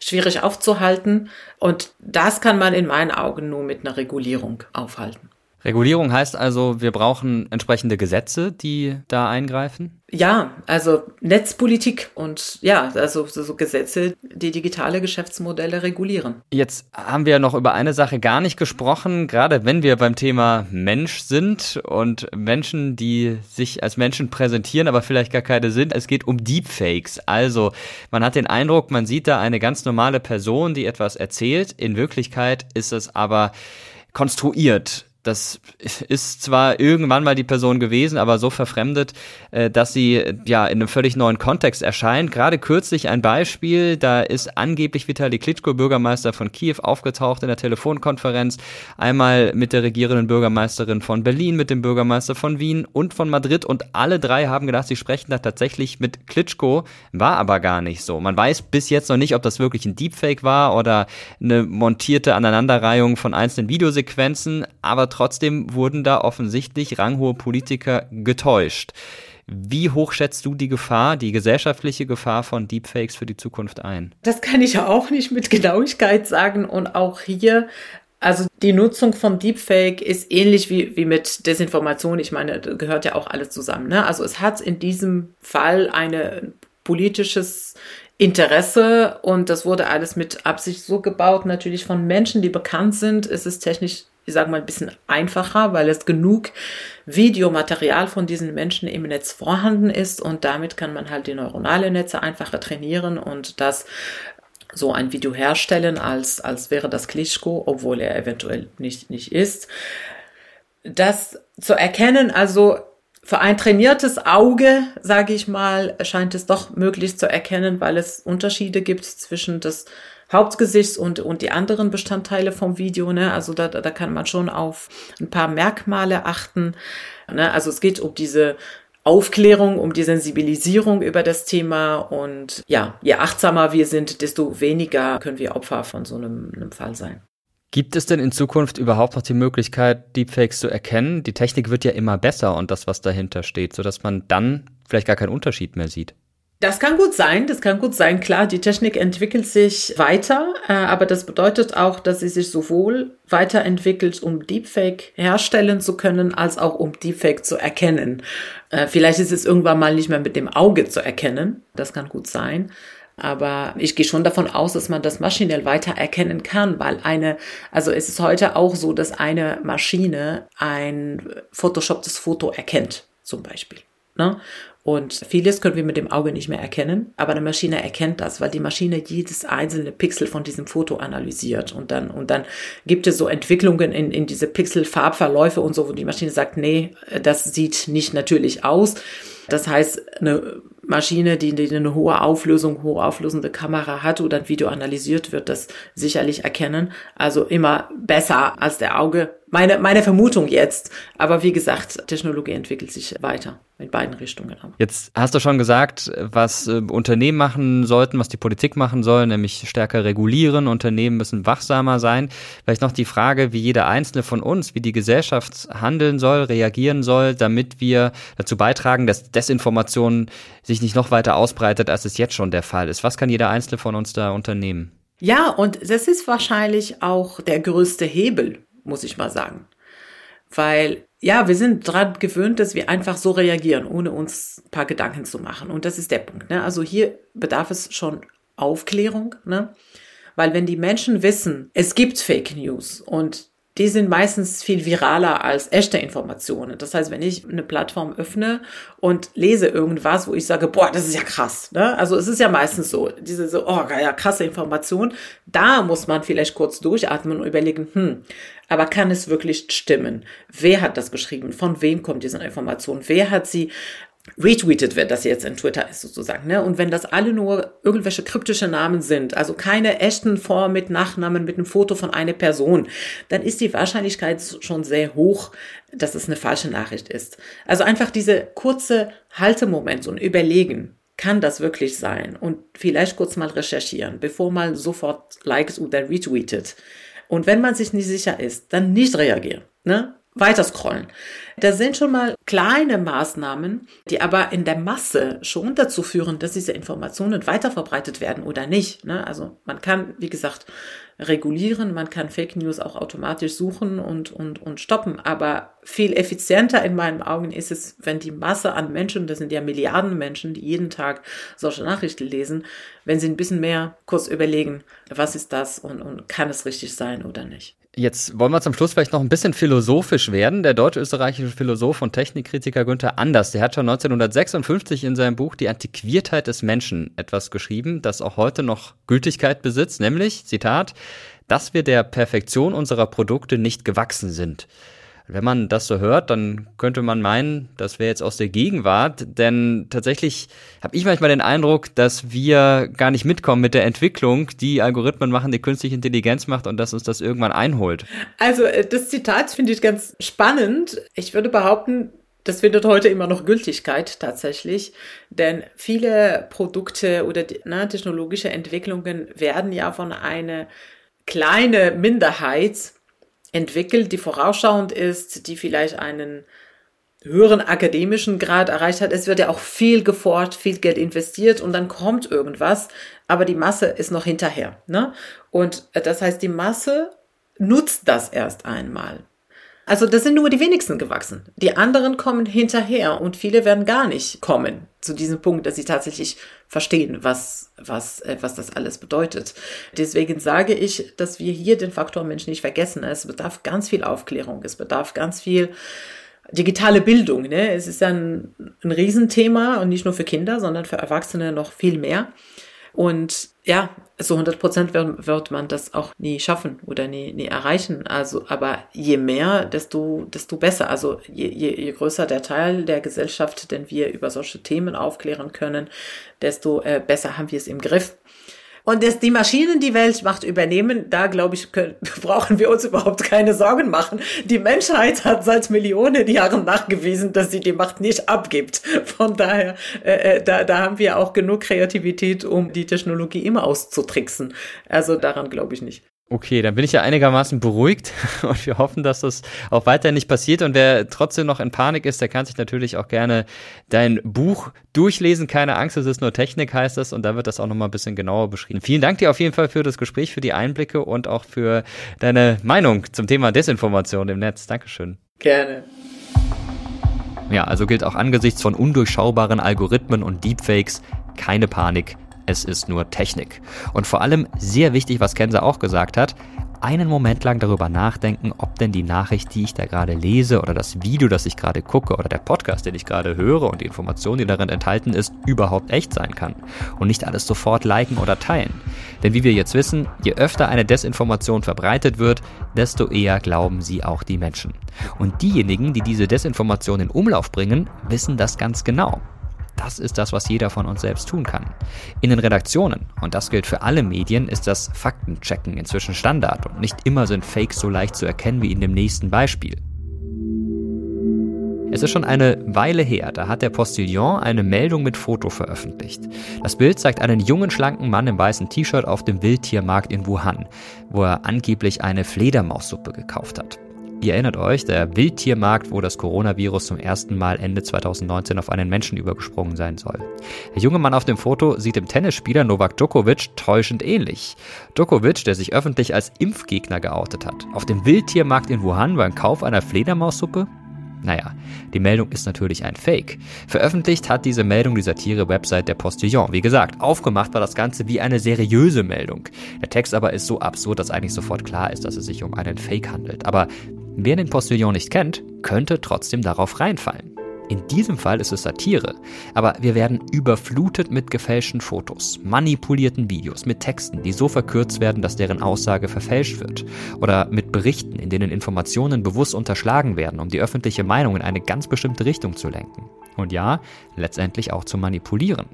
schwierig aufzuhalten und das kann man in meinen Augen nur mit einer Regulierung aufhalten. Regulierung heißt also, wir brauchen entsprechende Gesetze, die da eingreifen? Ja, also Netzpolitik und ja, also so Gesetze, die digitale Geschäftsmodelle regulieren. Jetzt haben wir noch über eine Sache gar nicht gesprochen, gerade wenn wir beim Thema Mensch sind und Menschen, die sich als Menschen präsentieren, aber vielleicht gar keine sind. Es geht um Deepfakes. Also man hat den Eindruck, man sieht da eine ganz normale Person, die etwas erzählt. In Wirklichkeit ist es aber konstruiert das ist zwar irgendwann mal die Person gewesen, aber so verfremdet, äh, dass sie ja in einem völlig neuen Kontext erscheint. Gerade kürzlich ein Beispiel, da ist angeblich Vitali Klitschko, Bürgermeister von Kiew, aufgetaucht in der Telefonkonferenz, einmal mit der regierenden Bürgermeisterin von Berlin, mit dem Bürgermeister von Wien und von Madrid und alle drei haben gedacht, sie sprechen da tatsächlich mit Klitschko, war aber gar nicht so. Man weiß bis jetzt noch nicht, ob das wirklich ein Deepfake war oder eine montierte Aneinanderreihung von einzelnen Videosequenzen, aber trotzdem wurden da offensichtlich ranghohe Politiker getäuscht. Wie hoch schätzt du die Gefahr, die gesellschaftliche Gefahr von Deepfakes für die Zukunft ein? Das kann ich auch nicht mit Genauigkeit sagen. Und auch hier, also die Nutzung von Deepfake ist ähnlich wie, wie mit Desinformation. Ich meine, gehört ja auch alles zusammen. Ne? Also es hat in diesem Fall eine politisches Interesse und das wurde alles mit Absicht so gebaut, natürlich von Menschen, die bekannt sind. Es ist technisch ich sage mal, ein bisschen einfacher, weil es genug Videomaterial von diesen Menschen im Netz vorhanden ist und damit kann man halt die neuronale Netze einfacher trainieren und das so ein Video herstellen, als, als wäre das Klitschko, obwohl er eventuell nicht, nicht ist. Das zu erkennen, also für ein trainiertes Auge, sage ich mal, scheint es doch möglich zu erkennen, weil es Unterschiede gibt zwischen das Hauptgesichts und, und die anderen Bestandteile vom Video. Ne? Also da, da kann man schon auf ein paar Merkmale achten. Ne? Also es geht um diese Aufklärung, um die Sensibilisierung über das Thema und ja, je achtsamer wir sind, desto weniger können wir Opfer von so einem, einem Fall sein. Gibt es denn in Zukunft überhaupt noch die Möglichkeit, Deepfakes zu erkennen? Die Technik wird ja immer besser und das, was dahinter steht, sodass man dann vielleicht gar keinen Unterschied mehr sieht. Das kann gut sein, das kann gut sein. Klar, die Technik entwickelt sich weiter, äh, aber das bedeutet auch, dass sie sich sowohl weiterentwickelt, um Deepfake herstellen zu können, als auch um Deepfake zu erkennen. Äh, vielleicht ist es irgendwann mal nicht mehr mit dem Auge zu erkennen. Das kann gut sein. Aber ich gehe schon davon aus, dass man das maschinell weiter erkennen kann, weil eine, also es ist heute auch so, dass eine Maschine ein Photoshoptes Foto erkennt, zum Beispiel. Ne? Und vieles können wir mit dem Auge nicht mehr erkennen, aber eine Maschine erkennt das, weil die Maschine jedes einzelne Pixel von diesem Foto analysiert und dann, und dann gibt es so Entwicklungen in, in diese Pixel-Farbverläufe und so, wo die Maschine sagt, nee, das sieht nicht natürlich aus. Das heißt, eine Maschine, die, die eine hohe Auflösung, hohe auflösende Kamera hat oder ein Video analysiert, wird das sicherlich erkennen. Also immer besser als der Auge. Meine, meine Vermutung jetzt. Aber wie gesagt, Technologie entwickelt sich weiter in beiden Richtungen. Jetzt hast du schon gesagt, was äh, Unternehmen machen sollten, was die Politik machen soll, nämlich stärker regulieren. Unternehmen müssen wachsamer sein. Vielleicht noch die Frage, wie jeder einzelne von uns, wie die Gesellschaft handeln soll, reagieren soll, damit wir dazu beitragen, dass Desinformation sich nicht noch weiter ausbreitet, als es jetzt schon der Fall ist. Was kann jeder einzelne von uns da unternehmen? Ja, und das ist wahrscheinlich auch der größte Hebel, muss ich mal sagen. Weil ja, wir sind dran gewöhnt, dass wir einfach so reagieren, ohne uns ein paar Gedanken zu machen. Und das ist der Punkt. Ne? Also hier bedarf es schon Aufklärung, ne? Weil wenn die Menschen wissen, es gibt Fake News und die sind meistens viel viraler als echte Informationen. Das heißt, wenn ich eine Plattform öffne und lese irgendwas, wo ich sage, boah, das ist ja krass, ne? Also es ist ja meistens so, diese so, oh, ja, krasse Information. Da muss man vielleicht kurz durchatmen und überlegen, hm, aber kann es wirklich stimmen? Wer hat das geschrieben? Von wem kommt diese Information? Wer hat sie retweetet wird, das jetzt in Twitter ist sozusagen. Ne? Und wenn das alle nur irgendwelche kryptische Namen sind, also keine echten Vor- mit Nachnamen mit einem Foto von einer Person, dann ist die Wahrscheinlichkeit schon sehr hoch, dass es eine falsche Nachricht ist. Also einfach diese kurze Haltemoment und überlegen, kann das wirklich sein? Und vielleicht kurz mal recherchieren, bevor man sofort likes oder retweetet. Und wenn man sich nicht sicher ist, dann nicht reagieren. Ne? weiter scrollen. Da sind schon mal kleine Maßnahmen, die aber in der Masse schon dazu führen, dass diese Informationen weiterverbreitet werden oder nicht. Ne? Also man kann, wie gesagt, regulieren, man kann Fake News auch automatisch suchen und, und, und stoppen. Aber viel effizienter in meinen Augen ist es, wenn die Masse an Menschen, das sind ja Milliarden Menschen, die jeden Tag solche Nachrichten lesen, wenn sie ein bisschen mehr kurz überlegen, was ist das und, und kann es richtig sein oder nicht. Jetzt wollen wir zum Schluss vielleicht noch ein bisschen philosophisch werden. Der deutsch-österreichische Philosoph und Technikkritiker Günther Anders, der hat schon 1956 in seinem Buch Die Antiquiertheit des Menschen etwas geschrieben, das auch heute noch Gültigkeit besitzt, nämlich, Zitat, dass wir der Perfektion unserer Produkte nicht gewachsen sind. Wenn man das so hört, dann könnte man meinen, das wäre jetzt aus der Gegenwart, denn tatsächlich habe ich manchmal den Eindruck, dass wir gar nicht mitkommen mit der Entwicklung, die Algorithmen machen, die künstliche Intelligenz macht und dass uns das irgendwann einholt. Also äh, das Zitat finde ich ganz spannend. Ich würde behaupten, das findet heute immer noch Gültigkeit tatsächlich, denn viele Produkte oder na, technologische Entwicklungen werden ja von einer kleinen Minderheit entwickelt, die vorausschauend ist, die vielleicht einen höheren akademischen Grad erreicht hat. Es wird ja auch viel geforscht, viel Geld investiert und dann kommt irgendwas, aber die Masse ist noch hinterher. Ne? Und äh, das heißt, die Masse nutzt das erst einmal. Also das sind nur die wenigsten gewachsen. Die anderen kommen hinterher und viele werden gar nicht kommen zu diesem Punkt, dass sie tatsächlich verstehen, was, was, äh, was das alles bedeutet. Deswegen sage ich, dass wir hier den Faktor Mensch nicht vergessen. Es bedarf ganz viel Aufklärung, es bedarf ganz viel digitale Bildung. Ne? Es ist ein, ein Riesenthema und nicht nur für Kinder, sondern für Erwachsene noch viel mehr. Und ja, so 100 Prozent wird, wird man das auch nie schaffen oder nie, nie erreichen. Also, aber je mehr, desto, desto besser. Also, je, je, je größer der Teil der Gesellschaft, den wir über solche Themen aufklären können, desto äh, besser haben wir es im Griff. Und dass die Maschinen die Welt macht übernehmen, da glaube ich, können, brauchen wir uns überhaupt keine Sorgen machen. Die Menschheit hat seit Millionen Jahren nachgewiesen, dass sie die Macht nicht abgibt. Von daher, äh, äh, da, da haben wir auch genug Kreativität, um die Technologie immer auszutricksen. Also daran glaube ich nicht. Okay, dann bin ich ja einigermaßen beruhigt und wir hoffen, dass das auch weiter nicht passiert. Und wer trotzdem noch in Panik ist, der kann sich natürlich auch gerne dein Buch durchlesen. Keine Angst, es ist nur Technik, heißt es. Und da wird das auch nochmal ein bisschen genauer beschrieben. Vielen Dank dir auf jeden Fall für das Gespräch, für die Einblicke und auch für deine Meinung zum Thema Desinformation im Netz. Dankeschön. Gerne. Ja, also gilt auch angesichts von undurchschaubaren Algorithmen und Deepfakes keine Panik es ist nur Technik. Und vor allem sehr wichtig, was Kenza auch gesagt hat, einen Moment lang darüber nachdenken, ob denn die Nachricht, die ich da gerade lese oder das Video, das ich gerade gucke oder der Podcast, den ich gerade höre und die Information, die darin enthalten ist, überhaupt echt sein kann. Und nicht alles sofort liken oder teilen. Denn wie wir jetzt wissen, je öfter eine Desinformation verbreitet wird, desto eher glauben sie auch die Menschen. Und diejenigen, die diese Desinformation in Umlauf bringen, wissen das ganz genau. Das ist das, was jeder von uns selbst tun kann. In den Redaktionen, und das gilt für alle Medien, ist das Faktenchecken inzwischen Standard und nicht immer sind Fakes so leicht zu erkennen wie in dem nächsten Beispiel. Es ist schon eine Weile her, da hat der Postillon eine Meldung mit Foto veröffentlicht. Das Bild zeigt einen jungen, schlanken Mann im weißen T-Shirt auf dem Wildtiermarkt in Wuhan, wo er angeblich eine Fledermaussuppe gekauft hat. Ihr erinnert euch, der Wildtiermarkt, wo das Coronavirus zum ersten Mal Ende 2019 auf einen Menschen übergesprungen sein soll. Der junge Mann auf dem Foto sieht dem Tennisspieler Novak Djokovic täuschend ähnlich. Djokovic, der sich öffentlich als Impfgegner geoutet hat. Auf dem Wildtiermarkt in Wuhan beim Kauf einer Fledermaussuppe? Naja, die Meldung ist natürlich ein Fake. Veröffentlicht hat diese Meldung die Satire-Website der Postillon. Wie gesagt, aufgemacht war das Ganze wie eine seriöse Meldung. Der Text aber ist so absurd, dass eigentlich sofort klar ist, dass es sich um einen Fake handelt. Aber Wer den Postillon nicht kennt, könnte trotzdem darauf reinfallen. In diesem Fall ist es Satire, aber wir werden überflutet mit gefälschten Fotos, manipulierten Videos, mit Texten, die so verkürzt werden, dass deren Aussage verfälscht wird, oder mit Berichten, in denen Informationen bewusst unterschlagen werden, um die öffentliche Meinung in eine ganz bestimmte Richtung zu lenken. Und ja, letztendlich auch zu manipulieren.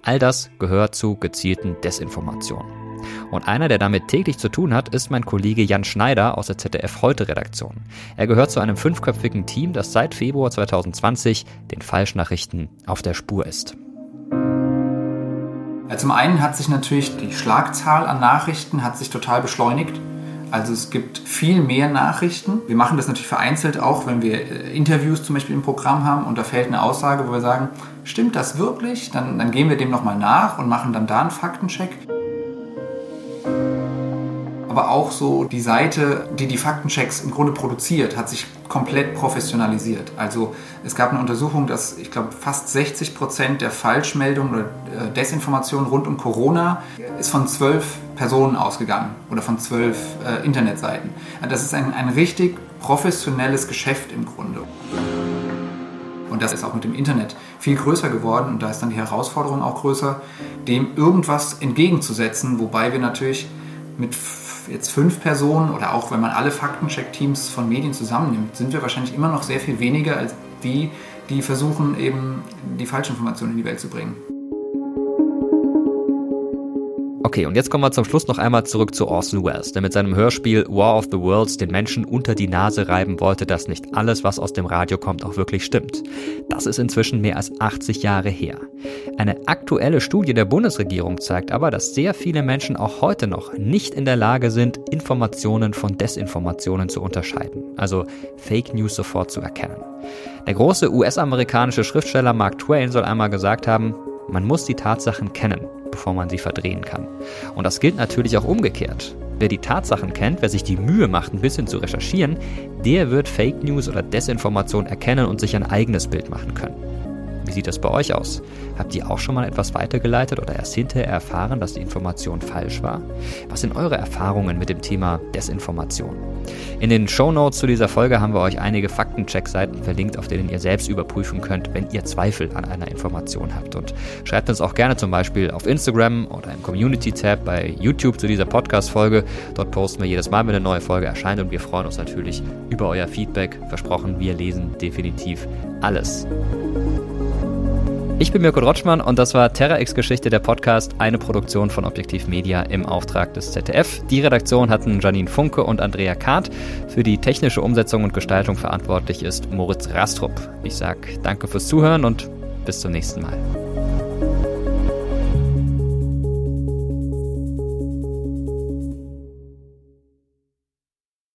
All das gehört zu gezielten Desinformationen. Und einer, der damit täglich zu tun hat, ist mein Kollege Jan Schneider aus der ZDF Heute-Redaktion. Er gehört zu einem fünfköpfigen Team, das seit Februar 2020 den Falschnachrichten auf der Spur ist. Zum einen hat sich natürlich die Schlagzahl an Nachrichten hat sich total beschleunigt. Also es gibt viel mehr Nachrichten. Wir machen das natürlich vereinzelt auch, wenn wir äh, Interviews zum Beispiel im Programm haben und da fällt eine Aussage, wo wir sagen, stimmt das wirklich? Dann, dann gehen wir dem nochmal nach und machen dann da einen Faktencheck aber auch so die Seite, die die Faktenchecks im Grunde produziert, hat sich komplett professionalisiert. Also es gab eine Untersuchung, dass ich glaube fast 60 Prozent der Falschmeldungen oder äh, Desinformationen rund um Corona ist von zwölf Personen ausgegangen oder von zwölf äh, Internetseiten. Das ist ein, ein richtig professionelles Geschäft im Grunde. Und das ist auch mit dem Internet viel größer geworden und da ist dann die Herausforderung auch größer, dem irgendwas entgegenzusetzen, wobei wir natürlich mit jetzt fünf Personen oder auch wenn man alle Faktencheck-Teams von Medien zusammennimmt, sind wir wahrscheinlich immer noch sehr viel weniger als die, die versuchen eben die Falschinformationen in die Welt zu bringen. Okay, und jetzt kommen wir zum Schluss noch einmal zurück zu Orson Welles, der mit seinem Hörspiel War of the Worlds den Menschen unter die Nase reiben wollte, dass nicht alles, was aus dem Radio kommt, auch wirklich stimmt. Das ist inzwischen mehr als 80 Jahre her. Eine aktuelle Studie der Bundesregierung zeigt aber, dass sehr viele Menschen auch heute noch nicht in der Lage sind, Informationen von Desinformationen zu unterscheiden, also Fake News sofort zu erkennen. Der große US-amerikanische Schriftsteller Mark Twain soll einmal gesagt haben, man muss die Tatsachen kennen, bevor man sie verdrehen kann. Und das gilt natürlich auch umgekehrt. Wer die Tatsachen kennt, wer sich die Mühe macht, ein bisschen zu recherchieren, der wird Fake News oder Desinformation erkennen und sich ein eigenes Bild machen können. Wie sieht das bei euch aus? Habt ihr auch schon mal etwas weitergeleitet oder erst hinterher erfahren, dass die Information falsch war? Was sind eure Erfahrungen mit dem Thema Desinformation? In den Show Notes zu dieser Folge haben wir euch einige Faktencheck-Seiten verlinkt, auf denen ihr selbst überprüfen könnt, wenn ihr Zweifel an einer Information habt. Und schreibt uns auch gerne zum Beispiel auf Instagram oder im Community-Tab bei YouTube zu dieser Podcast-Folge. Dort posten wir jedes Mal, wenn eine neue Folge erscheint und wir freuen uns natürlich über euer Feedback. Versprochen, wir lesen definitiv alles. Ich bin Mirko Rotschmann und das war Terra X Geschichte, der Podcast, eine Produktion von Objektiv Media im Auftrag des ZDF. Die Redaktion hatten Janine Funke und Andrea Kahrt. Für die technische Umsetzung und Gestaltung verantwortlich ist Moritz Rastrup. Ich sage danke fürs Zuhören und bis zum nächsten Mal.